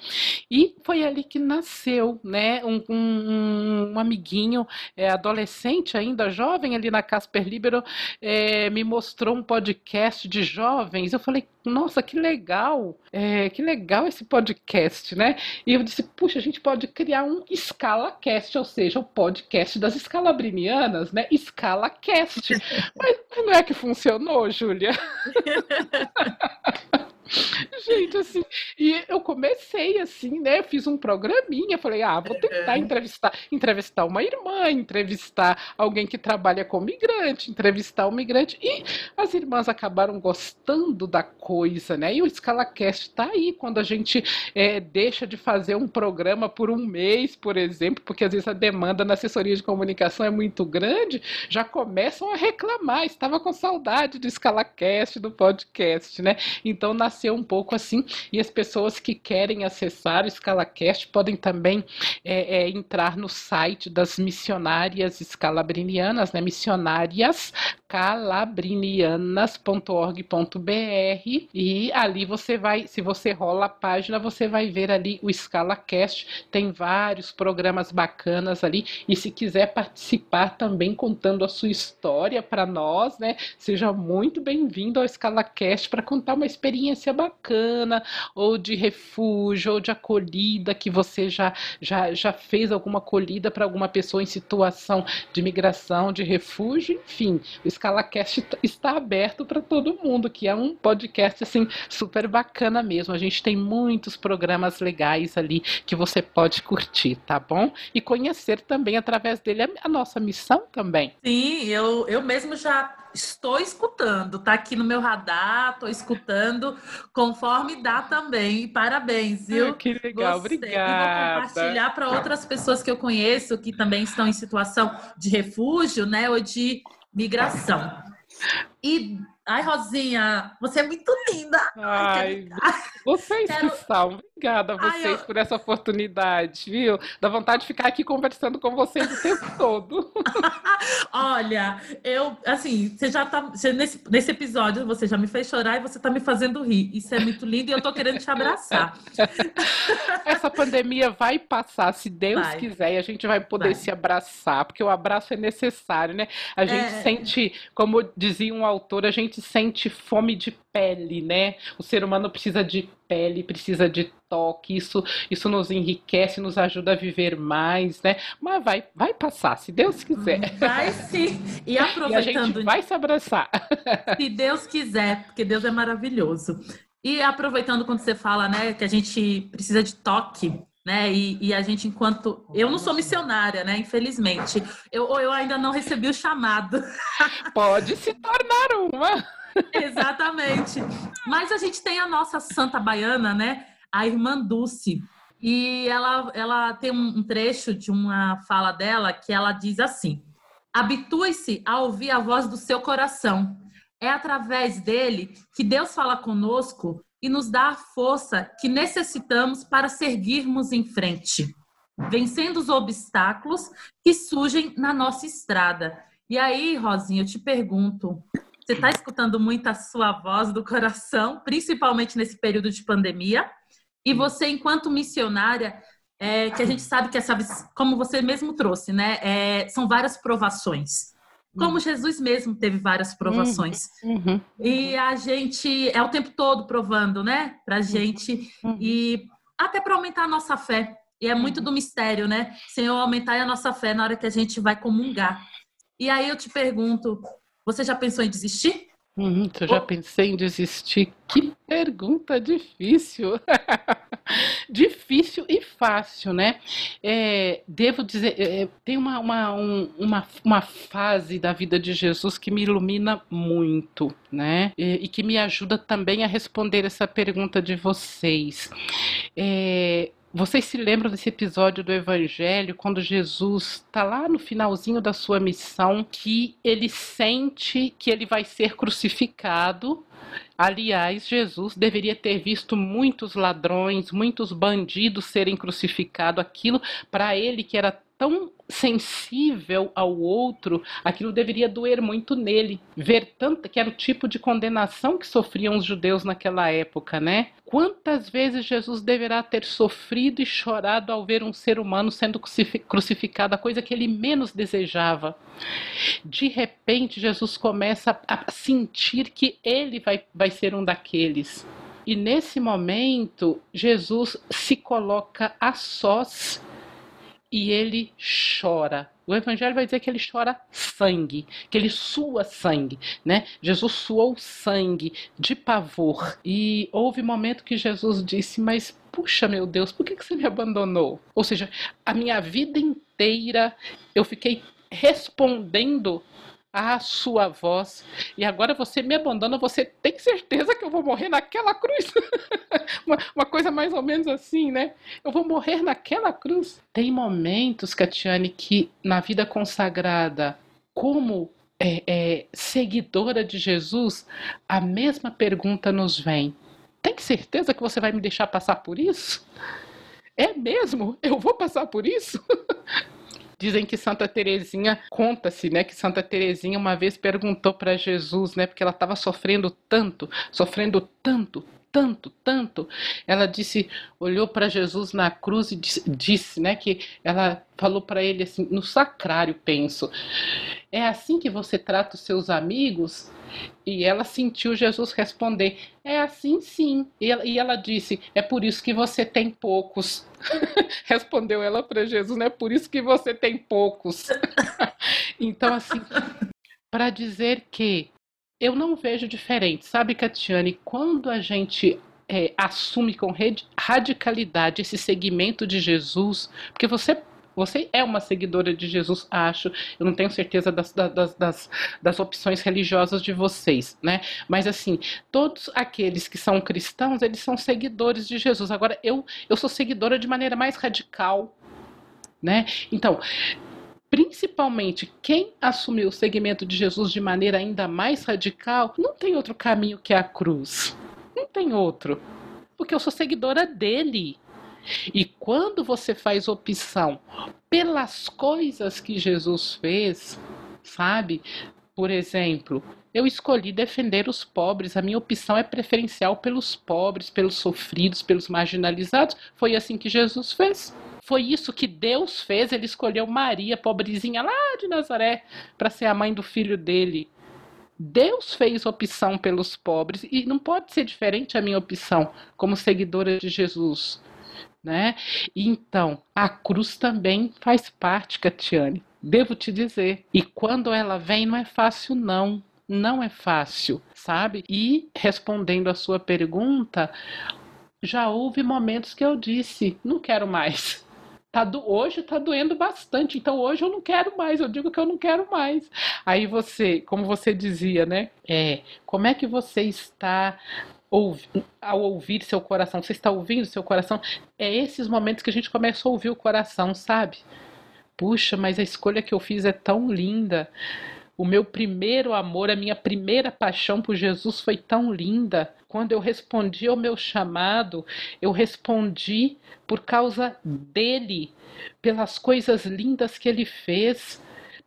E foi ali que nasceu, né? Um, um, um amiguinho é, adolescente ainda, jovem ali na Casper Libero, é, me mostrou um podcast de jovens. Eu falei, nossa, que legal, é, que legal esse podcast, né? E eu disse, puxa, a gente pode criar um EscalaCast, ou seja, o podcast das escalabrinianas, né? EscalaCast. Mas, mas não é que funcionou, Júlia? Gente, assim, e eu comecei assim, né? Fiz um programinha, falei, ah, vou tentar entrevistar, entrevistar uma irmã, entrevistar alguém que trabalha com migrante, entrevistar um migrante. E as irmãs acabaram gostando da coisa, né? E o ScalaCast tá aí quando a gente é, deixa de fazer um programa por um mês, por exemplo, porque às vezes a demanda na assessoria de comunicação é muito grande, já começam a reclamar. Estava com saudade do ScalaCast, do podcast, né? Então nasceu um pouco assim. E as pessoas que querem acessar o ScalaCast podem também é, é, entrar no site das missionárias escalabrinianas, né? Missionárias calabrinianas.org.br e ali você vai, se você rola a página, você vai ver ali o ScalaCast, tem vários programas bacanas ali e se quiser participar também contando a sua história para nós, né? Seja muito bem-vindo ao ScalaCast para contar uma experiência bacana ou de refúgio ou de acolhida que você já já, já fez alguma acolhida para alguma pessoa em situação de migração, de refúgio, enfim. O EscalaCast está aberto para todo mundo, que é um podcast assim super bacana mesmo. A gente tem muitos programas legais ali que você pode curtir, tá bom? E conhecer também através dele a nossa missão também. Sim, eu, eu mesmo já estou escutando, tá aqui no meu radar, estou escutando, conforme dá também. Parabéns, viu? que legal, Gostei. obrigada. E vou compartilhar para outras pessoas que eu conheço que também estão em situação de refúgio, né, ou de migração. E Ai, Rosinha, você é muito linda. Ai, vocês Quero... que são. Obrigada a vocês Ai, eu... por essa oportunidade, viu? Dá vontade de ficar aqui conversando com vocês o tempo todo. Olha, eu, assim, você já tá. Você, nesse, nesse episódio você já me fez chorar e você tá me fazendo rir. Isso é muito lindo e eu tô querendo te abraçar. Essa pandemia vai passar, se Deus vai. quiser, e a gente vai poder vai. se abraçar, porque o abraço é necessário, né? A gente é... sente, como dizia um autor, a gente sente fome de pele, né? O ser humano precisa de pele, precisa de toque, isso, isso nos enriquece, nos ajuda a viver mais, né? Mas vai, vai passar, se Deus quiser. Vai sim. E aproveitando. E a gente vai se abraçar. Se Deus quiser, porque Deus é maravilhoso. E aproveitando quando você fala, né, que a gente precisa de toque, né? E, e, a gente, enquanto. Eu não sou missionária, né? Infelizmente. Eu, eu ainda não recebi o chamado. Pode se tornar uma. Exatamente. Mas a gente tem a nossa santa baiana, né? A irmã Dulce. E ela, ela tem um trecho de uma fala dela que ela diz assim: Habitue-se a ouvir a voz do seu coração. É através dele que Deus fala conosco e nos dá a força que necessitamos para seguirmos em frente, vencendo os obstáculos que surgem na nossa estrada. E aí, Rosinha, eu te pergunto: você está escutando muito a sua voz do coração, principalmente nesse período de pandemia? E você, enquanto missionária, é, que a gente sabe que essa, como você mesmo trouxe, né? É, são várias provações. Como uhum. Jesus mesmo teve várias provações. Uhum. uhum. E a gente é o tempo todo provando, né? Pra uhum. gente. Uhum. E até para aumentar a nossa fé. E é muito do mistério, né? Senhor, aumentar a nossa fé na hora que a gente vai comungar. E aí eu te pergunto, você já pensou em desistir? Uhum, eu já pensei em desistir. Que pergunta difícil. difícil e fácil, né? É, devo dizer, é, tem uma, uma, um, uma, uma fase da vida de Jesus que me ilumina muito, né? E, e que me ajuda também a responder essa pergunta de vocês. É, vocês se lembram desse episódio do Evangelho, quando Jesus está lá no finalzinho da sua missão, que ele sente que ele vai ser crucificado. Aliás, Jesus deveria ter visto muitos ladrões, muitos bandidos serem crucificados. Aquilo, para ele, que era tão sensível ao outro, aquilo deveria doer muito nele. Ver tanto que era o tipo de condenação que sofriam os judeus naquela época, né? Quantas vezes Jesus deverá ter sofrido e chorado ao ver um ser humano sendo crucificado, a coisa que ele menos desejava. De repente, Jesus começa a sentir que ele vai, vai ser um daqueles. E nesse momento, Jesus se coloca a sós e ele chora. O evangelho vai dizer que ele chora sangue, que ele sua sangue, né? Jesus suou sangue de pavor. E houve momento que Jesus disse: Mas puxa, meu Deus, por que você me abandonou? Ou seja, a minha vida inteira eu fiquei respondendo a sua voz. E agora você me abandona, você tem certeza que eu vou morrer naquela cruz? uma, uma, coisa mais ou menos assim, né? Eu vou morrer naquela cruz. Tem momentos, Catiane, que na vida consagrada, como é, é, seguidora de Jesus, a mesma pergunta nos vem. Tem certeza que você vai me deixar passar por isso? É mesmo? Eu vou passar por isso? Dizem que Santa Teresinha conta-se, né, que Santa Teresinha uma vez perguntou para Jesus, né, porque ela estava sofrendo tanto, sofrendo tanto, tanto, tanto. Ela disse, olhou para Jesus na cruz e disse, disse, né, que ela falou para ele assim, no sacrário, penso. É assim que você trata os seus amigos? E ela sentiu Jesus responder: É assim sim. E ela, e ela disse: É por isso que você tem poucos. Respondeu ela para Jesus: é por isso que você tem poucos. então, assim, para dizer que eu não vejo diferente, sabe, Catiane? Quando a gente é, assume com radicalidade esse segmento de Jesus, porque você você é uma seguidora de Jesus, acho. Eu não tenho certeza das, das, das, das, opções religiosas de vocês, né? Mas assim, todos aqueles que são cristãos, eles são seguidores de Jesus. Agora, eu, eu sou seguidora de maneira mais radical, né? Então, principalmente quem assumiu o segmento de Jesus de maneira ainda mais radical, não tem outro caminho que a cruz. Não tem outro. Porque eu sou seguidora dele. E quando você faz opção pelas coisas que Jesus fez, sabe? Por exemplo, eu escolhi defender os pobres, a minha opção é preferencial pelos pobres, pelos sofridos, pelos marginalizados. Foi assim que Jesus fez. Foi isso que Deus fez. Ele escolheu Maria, pobrezinha lá de Nazaré, para ser a mãe do filho dele. Deus fez opção pelos pobres e não pode ser diferente a minha opção como seguidora de Jesus né? Então, a cruz também faz parte, Catiane. Devo te dizer. E quando ela vem, não é fácil, não. Não é fácil, sabe? E respondendo a sua pergunta, já houve momentos que eu disse: não quero mais. Tá do... Hoje está doendo bastante, então hoje eu não quero mais, eu digo que eu não quero mais. Aí você, como você dizia, né? É, como é que você está ao ouvir seu coração, você está ouvindo seu coração, é esses momentos que a gente começa a ouvir o coração, sabe? Puxa, mas a escolha que eu fiz é tão linda. O meu primeiro amor, a minha primeira paixão por Jesus foi tão linda. Quando eu respondi ao meu chamado, eu respondi por causa dele, pelas coisas lindas que ele fez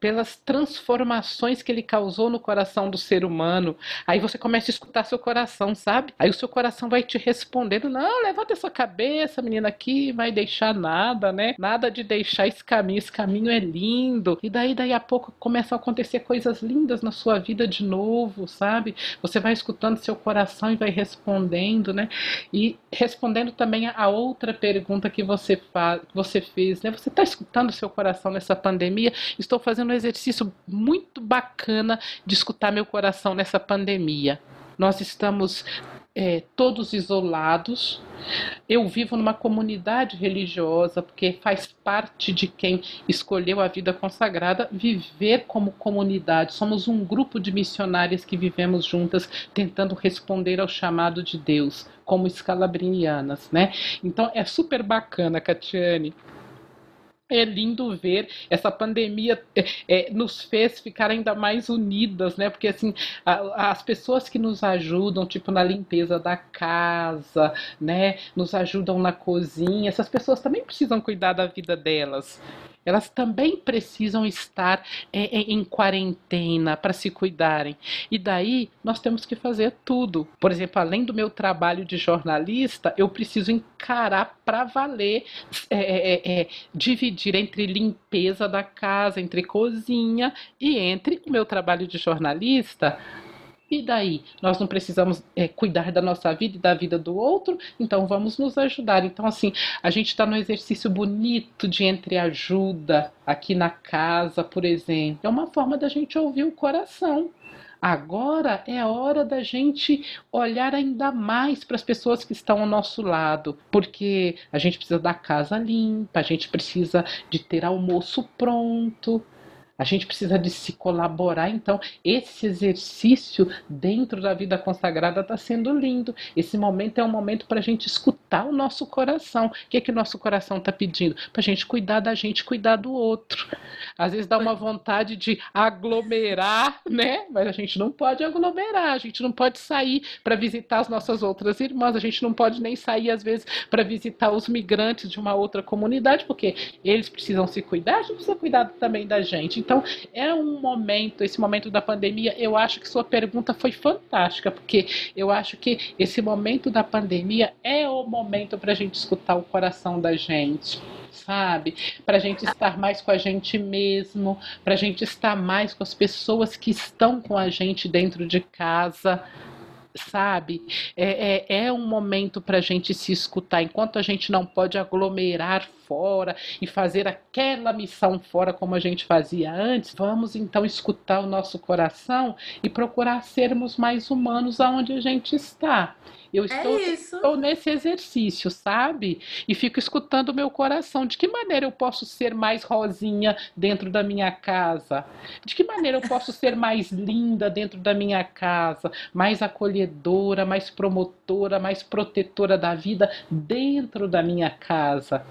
pelas transformações que ele causou no coração do ser humano. Aí você começa a escutar seu coração, sabe? Aí o seu coração vai te respondendo: não, levanta essa cabeça, menina, aqui, vai deixar nada, né? Nada de deixar esse caminho, esse caminho é lindo. E daí, daí a pouco começam a acontecer coisas lindas na sua vida de novo, sabe? Você vai escutando seu coração e vai respondendo, né? E respondendo também a outra pergunta que você, faz, você fez, né? Você está escutando seu coração nessa pandemia? Estou fazendo exercício muito bacana de escutar meu coração nessa pandemia. Nós estamos é, todos isolados. Eu vivo numa comunidade religiosa, porque faz parte de quem escolheu a vida consagrada viver como comunidade. Somos um grupo de missionárias que vivemos juntas, tentando responder ao chamado de Deus, como escalabrinianas, né? Então é super bacana, Catiane é lindo ver essa pandemia é, é, nos fez ficar ainda mais unidas, né? Porque assim, a, as pessoas que nos ajudam, tipo na limpeza da casa, né? Nos ajudam na cozinha, essas pessoas também precisam cuidar da vida delas elas também precisam estar é, é, em quarentena para se cuidarem. E daí nós temos que fazer tudo. Por exemplo, além do meu trabalho de jornalista, eu preciso encarar para valer, é, é, é, é, dividir entre limpeza da casa, entre cozinha e entre o meu trabalho de jornalista e daí? Nós não precisamos é, cuidar da nossa vida e da vida do outro, então vamos nos ajudar. Então, assim, a gente está no exercício bonito de entreajuda aqui na casa, por exemplo. É uma forma da gente ouvir o coração. Agora é hora da gente olhar ainda mais para as pessoas que estão ao nosso lado, porque a gente precisa da casa limpa, a gente precisa de ter almoço pronto, a gente precisa de se colaborar, então esse exercício dentro da vida consagrada está sendo lindo. Esse momento é um momento para a gente escutar o nosso coração. O que é que o nosso coração está pedindo? Para a gente cuidar da gente, cuidar do outro. Às vezes dá uma vontade de aglomerar, né? Mas a gente não pode aglomerar, a gente não pode sair para visitar as nossas outras irmãs, a gente não pode nem sair às vezes para visitar os migrantes de uma outra comunidade, porque eles precisam se cuidar, a gente precisa cuidar também da gente. Então, é um momento, esse momento da pandemia, eu acho que sua pergunta foi fantástica, porque eu acho que esse momento da pandemia é o momento para a gente escutar o coração da gente sabe? Para a gente estar mais com a gente mesmo, para a gente estar mais com as pessoas que estão com a gente dentro de casa, sabe? É, é, é um momento para a gente se escutar. Enquanto a gente não pode aglomerar fora e fazer aquela missão fora como a gente fazia antes, vamos então escutar o nosso coração e procurar sermos mais humanos aonde a gente está. Eu é estou, é estou, nesse exercício, sabe? E fico escutando o meu coração. De que maneira eu posso ser mais rosinha dentro da minha casa? De que maneira eu posso ser mais linda dentro da minha casa? Mais acolhedora, mais promotora, mais protetora da vida dentro da minha casa?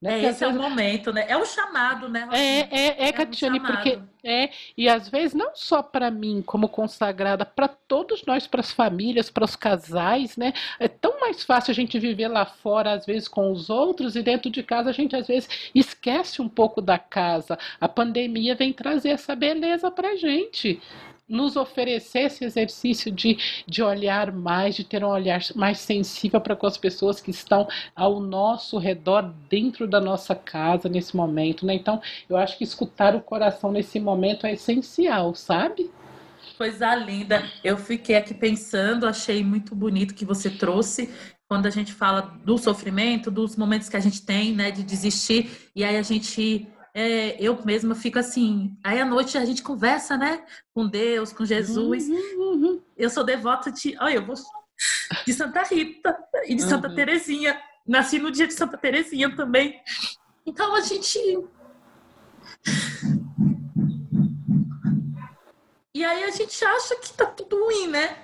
Né? É, esse é o momento, né? É o chamado, né? É, é, é, é Catiane, um porque é, e às vezes não só para mim como consagrada, para todos nós, para as famílias, para os casais, né? É tão mais fácil a gente viver lá fora, às vezes com os outros, e dentro de casa a gente às vezes esquece um pouco da casa. A pandemia vem trazer essa beleza para gente nos oferecer esse exercício de, de olhar mais, de ter um olhar mais sensível para com as pessoas que estão ao nosso redor, dentro da nossa casa nesse momento, né? Então, eu acho que escutar o coração nesse momento é essencial, sabe? Coisa linda. Eu fiquei aqui pensando, achei muito bonito que você trouxe quando a gente fala do sofrimento, dos momentos que a gente tem, né, de desistir, e aí a gente é, eu mesma fico assim. Aí à noite a gente conversa, né? Com Deus, com Jesus. Uhum, uhum. Eu sou devota de. Olha, eu vou. De Santa Rita e de Santa uhum. Terezinha. Nasci no dia de Santa Terezinha também. Então a gente. E aí a gente acha que tá tudo ruim, né?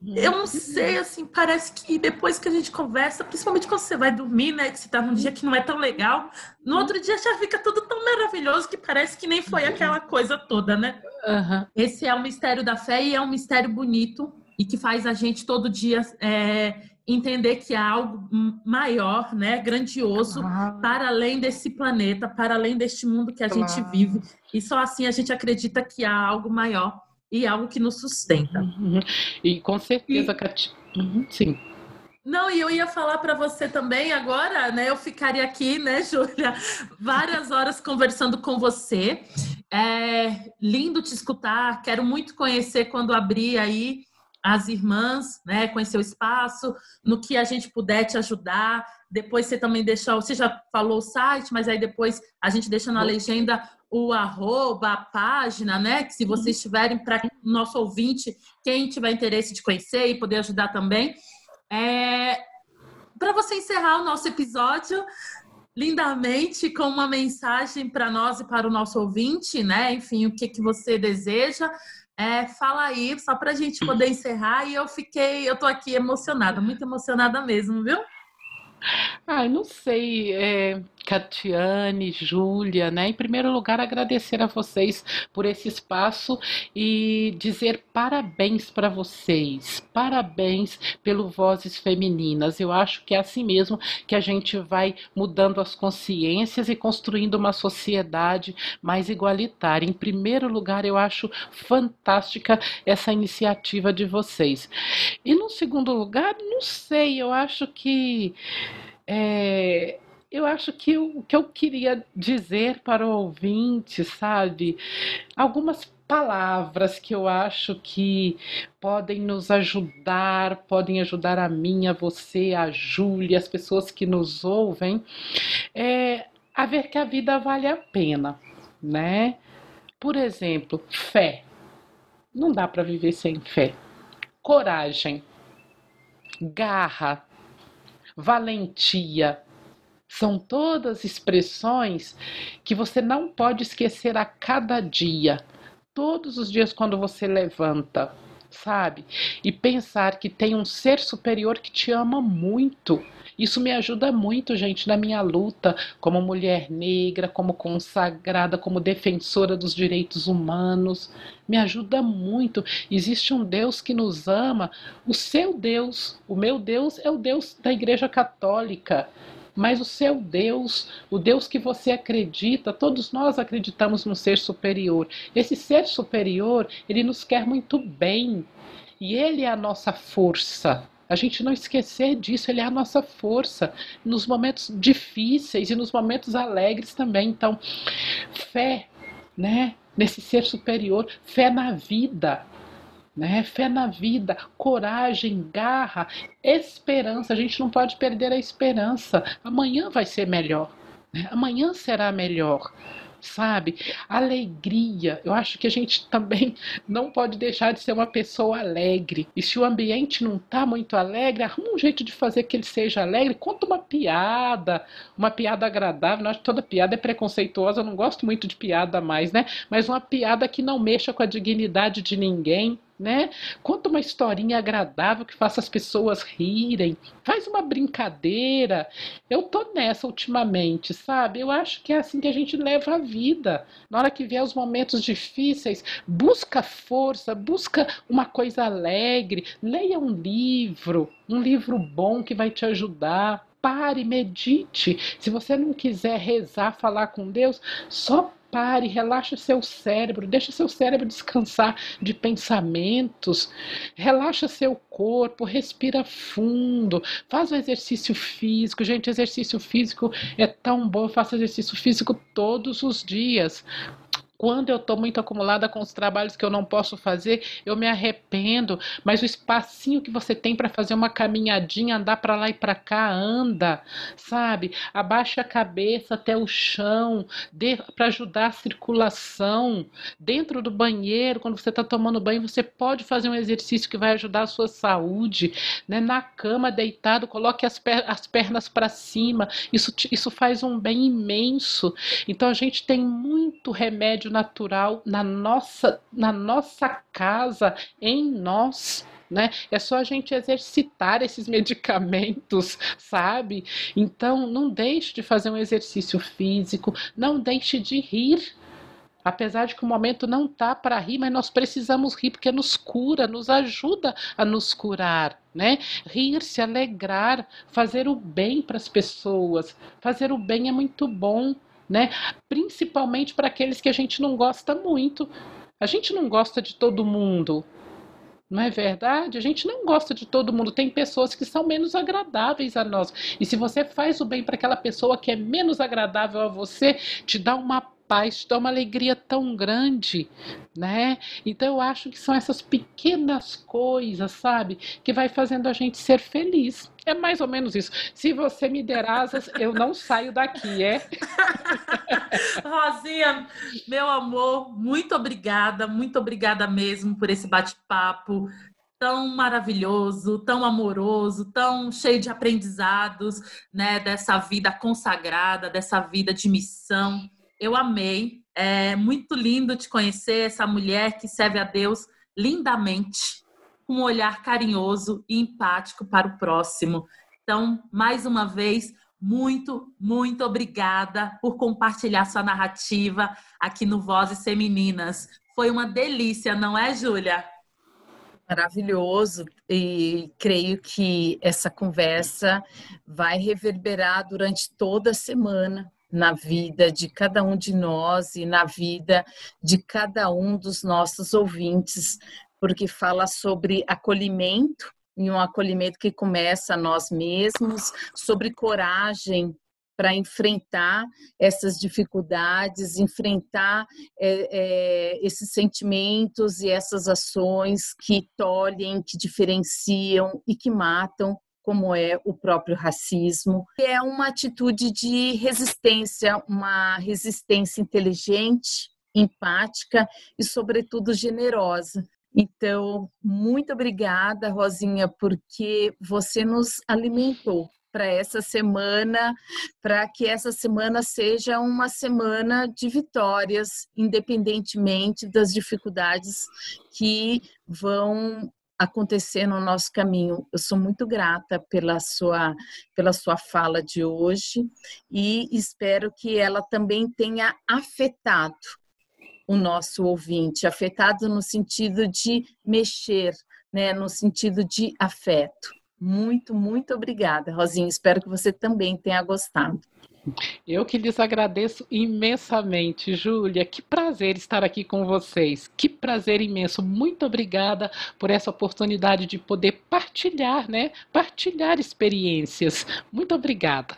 Eu não sei, assim, parece que depois que a gente conversa, principalmente quando você vai dormir, né? Que você tá num dia que não é tão legal, no outro dia já fica tudo tão maravilhoso que parece que nem foi aquela coisa toda, né? Uhum. Esse é o mistério da fé e é um mistério bonito e que faz a gente todo dia é, entender que há algo maior, né, grandioso, uhum. para além desse planeta, para além deste mundo que a claro. gente vive. E só assim a gente acredita que há algo maior e algo que nos sustenta. Uhum. E com certeza, e... Uhum, sim. Não, e eu ia falar para você também agora, né? Eu ficaria aqui, né, Júlia, várias horas conversando com você. É lindo te escutar. Quero muito conhecer quando abrir aí as irmãs, né? Conhecer o espaço, no que a gente puder te ajudar. Depois você também deixa, você já falou o site, mas aí depois a gente deixa na legenda o arroba, a página, né? Que se vocês uhum. tiverem para nosso ouvinte, quem tiver interesse de conhecer e poder ajudar também. É... Para você encerrar o nosso episódio lindamente com uma mensagem para nós e para o nosso ouvinte, né? Enfim, o que, que você deseja. É, fala aí, só para a gente poder encerrar. E eu fiquei, eu tô aqui emocionada, muito emocionada mesmo, viu? Ai, não sei, é, Catiane, Júlia, né? Em primeiro lugar, agradecer a vocês por esse espaço e dizer parabéns para vocês, parabéns pelo Vozes Femininas. Eu acho que é assim mesmo que a gente vai mudando as consciências e construindo uma sociedade mais igualitária. Em primeiro lugar, eu acho fantástica essa iniciativa de vocês. E no segundo lugar, não sei, eu acho que é, eu acho que o que eu queria dizer para o ouvinte, sabe? Algumas palavras que eu acho que podem nos ajudar, podem ajudar a mim, a você, a Júlia, as pessoas que nos ouvem, é a ver que a vida vale a pena, né? Por exemplo, fé. Não dá para viver sem fé. Coragem, garra, valentia. São todas expressões que você não pode esquecer a cada dia, todos os dias quando você levanta, sabe? E pensar que tem um ser superior que te ama muito isso me ajuda muito, gente, na minha luta como mulher negra, como consagrada, como defensora dos direitos humanos. Me ajuda muito. Existe um Deus que nos ama, o seu Deus. O meu Deus é o Deus da Igreja Católica mas o seu Deus, o Deus que você acredita, todos nós acreditamos no ser superior. Esse ser superior, ele nos quer muito bem. E ele é a nossa força. A gente não esquecer disso, ele é a nossa força nos momentos difíceis e nos momentos alegres também. Então, fé, né, nesse ser superior, fé na vida, né? Fé na vida, coragem, garra, esperança. A gente não pode perder a esperança. Amanhã vai ser melhor. Né? Amanhã será melhor sabe? Alegria. Eu acho que a gente também não pode deixar de ser uma pessoa alegre. E se o ambiente não está muito alegre, arruma um jeito de fazer que ele seja alegre. Conta uma piada, uma piada agradável. Eu acho que toda piada é preconceituosa, eu não gosto muito de piada mais, né? Mas uma piada que não mexa com a dignidade de ninguém né? Conta uma historinha agradável que faça as pessoas rirem. Faz uma brincadeira. Eu tô nessa ultimamente, sabe? Eu acho que é assim que a gente leva a vida. Na hora que vier os momentos difíceis, busca força, busca uma coisa alegre, leia um livro, um livro bom que vai te ajudar pare, medite. Se você não quiser rezar, falar com Deus, só pare, relaxa seu cérebro, deixa seu cérebro descansar de pensamentos, relaxa seu corpo, respira fundo, faz o exercício físico. Gente, exercício físico é tão bom, eu faço exercício físico todos os dias. Quando eu estou muito acumulada com os trabalhos que eu não posso fazer, eu me arrependo. Mas o espacinho que você tem para fazer uma caminhadinha, andar para lá e para cá, anda, sabe? Abaixa a cabeça até o chão, para ajudar a circulação. Dentro do banheiro, quando você está tomando banho, você pode fazer um exercício que vai ajudar a sua saúde. Né? Na cama, deitado, coloque as, per as pernas para cima. Isso, isso faz um bem imenso. Então a gente tem muito remédio remédio natural na nossa, na nossa casa, em nós. Né? É só a gente exercitar esses medicamentos, sabe? Então, não deixe de fazer um exercício físico, não deixe de rir. Apesar de que o momento não tá para rir, mas nós precisamos rir porque nos cura, nos ajuda a nos curar, né? Rir, se alegrar, fazer o bem para as pessoas. Fazer o bem é muito bom né? Principalmente para aqueles que a gente não gosta muito. A gente não gosta de todo mundo. Não é verdade? A gente não gosta de todo mundo. Tem pessoas que são menos agradáveis a nós. E se você faz o bem para aquela pessoa que é menos agradável a você, te dá uma paz, te dá uma alegria tão grande, né? Então eu acho que são essas pequenas coisas, sabe, que vai fazendo a gente ser feliz. É mais ou menos isso. Se você me der asas, eu não saio daqui, é? Rosinha, meu amor, muito obrigada, muito obrigada mesmo por esse bate-papo tão maravilhoso, tão amoroso, tão cheio de aprendizados, né, dessa vida consagrada, dessa vida de missão. Eu amei. É muito lindo te conhecer, essa mulher que serve a Deus lindamente, com um olhar carinhoso e empático para o próximo. Então, mais uma vez, muito, muito obrigada por compartilhar sua narrativa aqui no Vozes Femininas. Foi uma delícia, não é, Júlia? Maravilhoso, e creio que essa conversa vai reverberar durante toda a semana na vida de cada um de nós e na vida de cada um dos nossos ouvintes, porque fala sobre acolhimento e um acolhimento que começa a nós mesmos, sobre coragem para enfrentar essas dificuldades, enfrentar é, é, esses sentimentos e essas ações que tolhem, que diferenciam e que matam como é o próprio racismo. É uma atitude de resistência, uma resistência inteligente, empática e, sobretudo, generosa. Então, muito obrigada, Rosinha, porque você nos alimentou para essa semana, para que essa semana seja uma semana de vitórias, independentemente das dificuldades que vão acontecer no nosso caminho. Eu sou muito grata pela sua pela sua fala de hoje e espero que ela também tenha afetado o nosso ouvinte, afetado no sentido de mexer, né, no sentido de afeto. Muito, muito obrigada, Rosinha. Espero que você também tenha gostado. Eu que lhes agradeço imensamente, Júlia. Que prazer estar aqui com vocês. Que prazer imenso. Muito obrigada por essa oportunidade de poder partilhar, né? Partilhar experiências. Muito obrigada.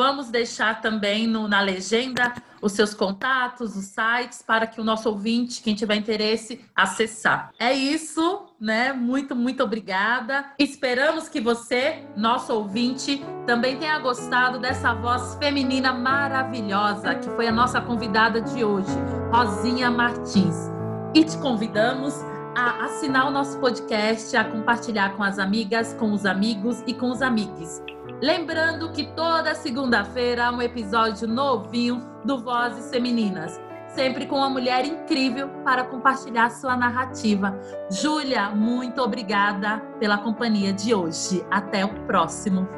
Vamos deixar também no, na legenda os seus contatos, os sites, para que o nosso ouvinte, quem tiver interesse, acessar. É isso, né? Muito, muito obrigada. Esperamos que você, nosso ouvinte, também tenha gostado dessa voz feminina maravilhosa, que foi a nossa convidada de hoje, Rosinha Martins. E te convidamos a assinar o nosso podcast, a compartilhar com as amigas, com os amigos e com os amigos. Lembrando que toda segunda-feira há um episódio novinho do Vozes Femininas. sempre com uma mulher incrível para compartilhar sua narrativa. Júlia, muito obrigada pela companhia de hoje. Até o próximo.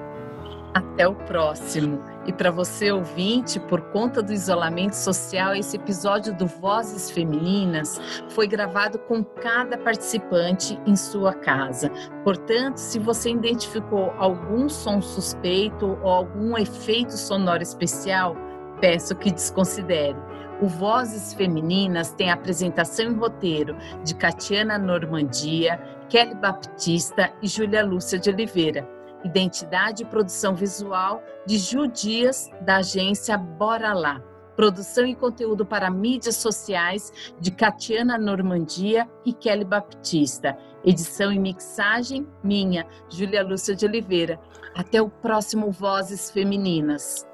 Até o próximo. E para você ouvinte, por conta do isolamento social, esse episódio do Vozes Femininas foi gravado com cada participante em sua casa. Portanto, se você identificou algum som suspeito ou algum efeito sonoro especial, peço que desconsidere. O Vozes Femininas tem apresentação e roteiro de Catiana Normandia, Kelly Baptista e Júlia Lúcia de Oliveira. Identidade e produção visual de Ju Dias, da agência Bora Lá. Produção e conteúdo para mídias sociais de Catiana Normandia e Kelly Baptista. Edição e mixagem minha, Júlia Lúcia de Oliveira. Até o próximo Vozes Femininas.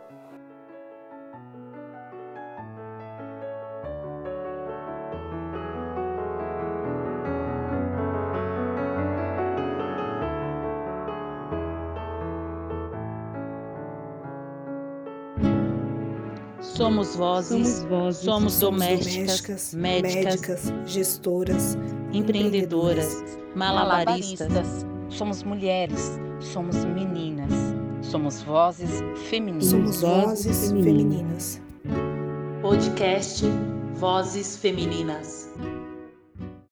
Somos vozes, somos, vozes, somos, domésticas, domésticas médicas, médicas, gestoras, empreendedoras, malabaristas. malabaristas. Somos mulheres, somos meninas, somos vozes femininas. Somos vozes femininas. Podcast Vozes Femininas.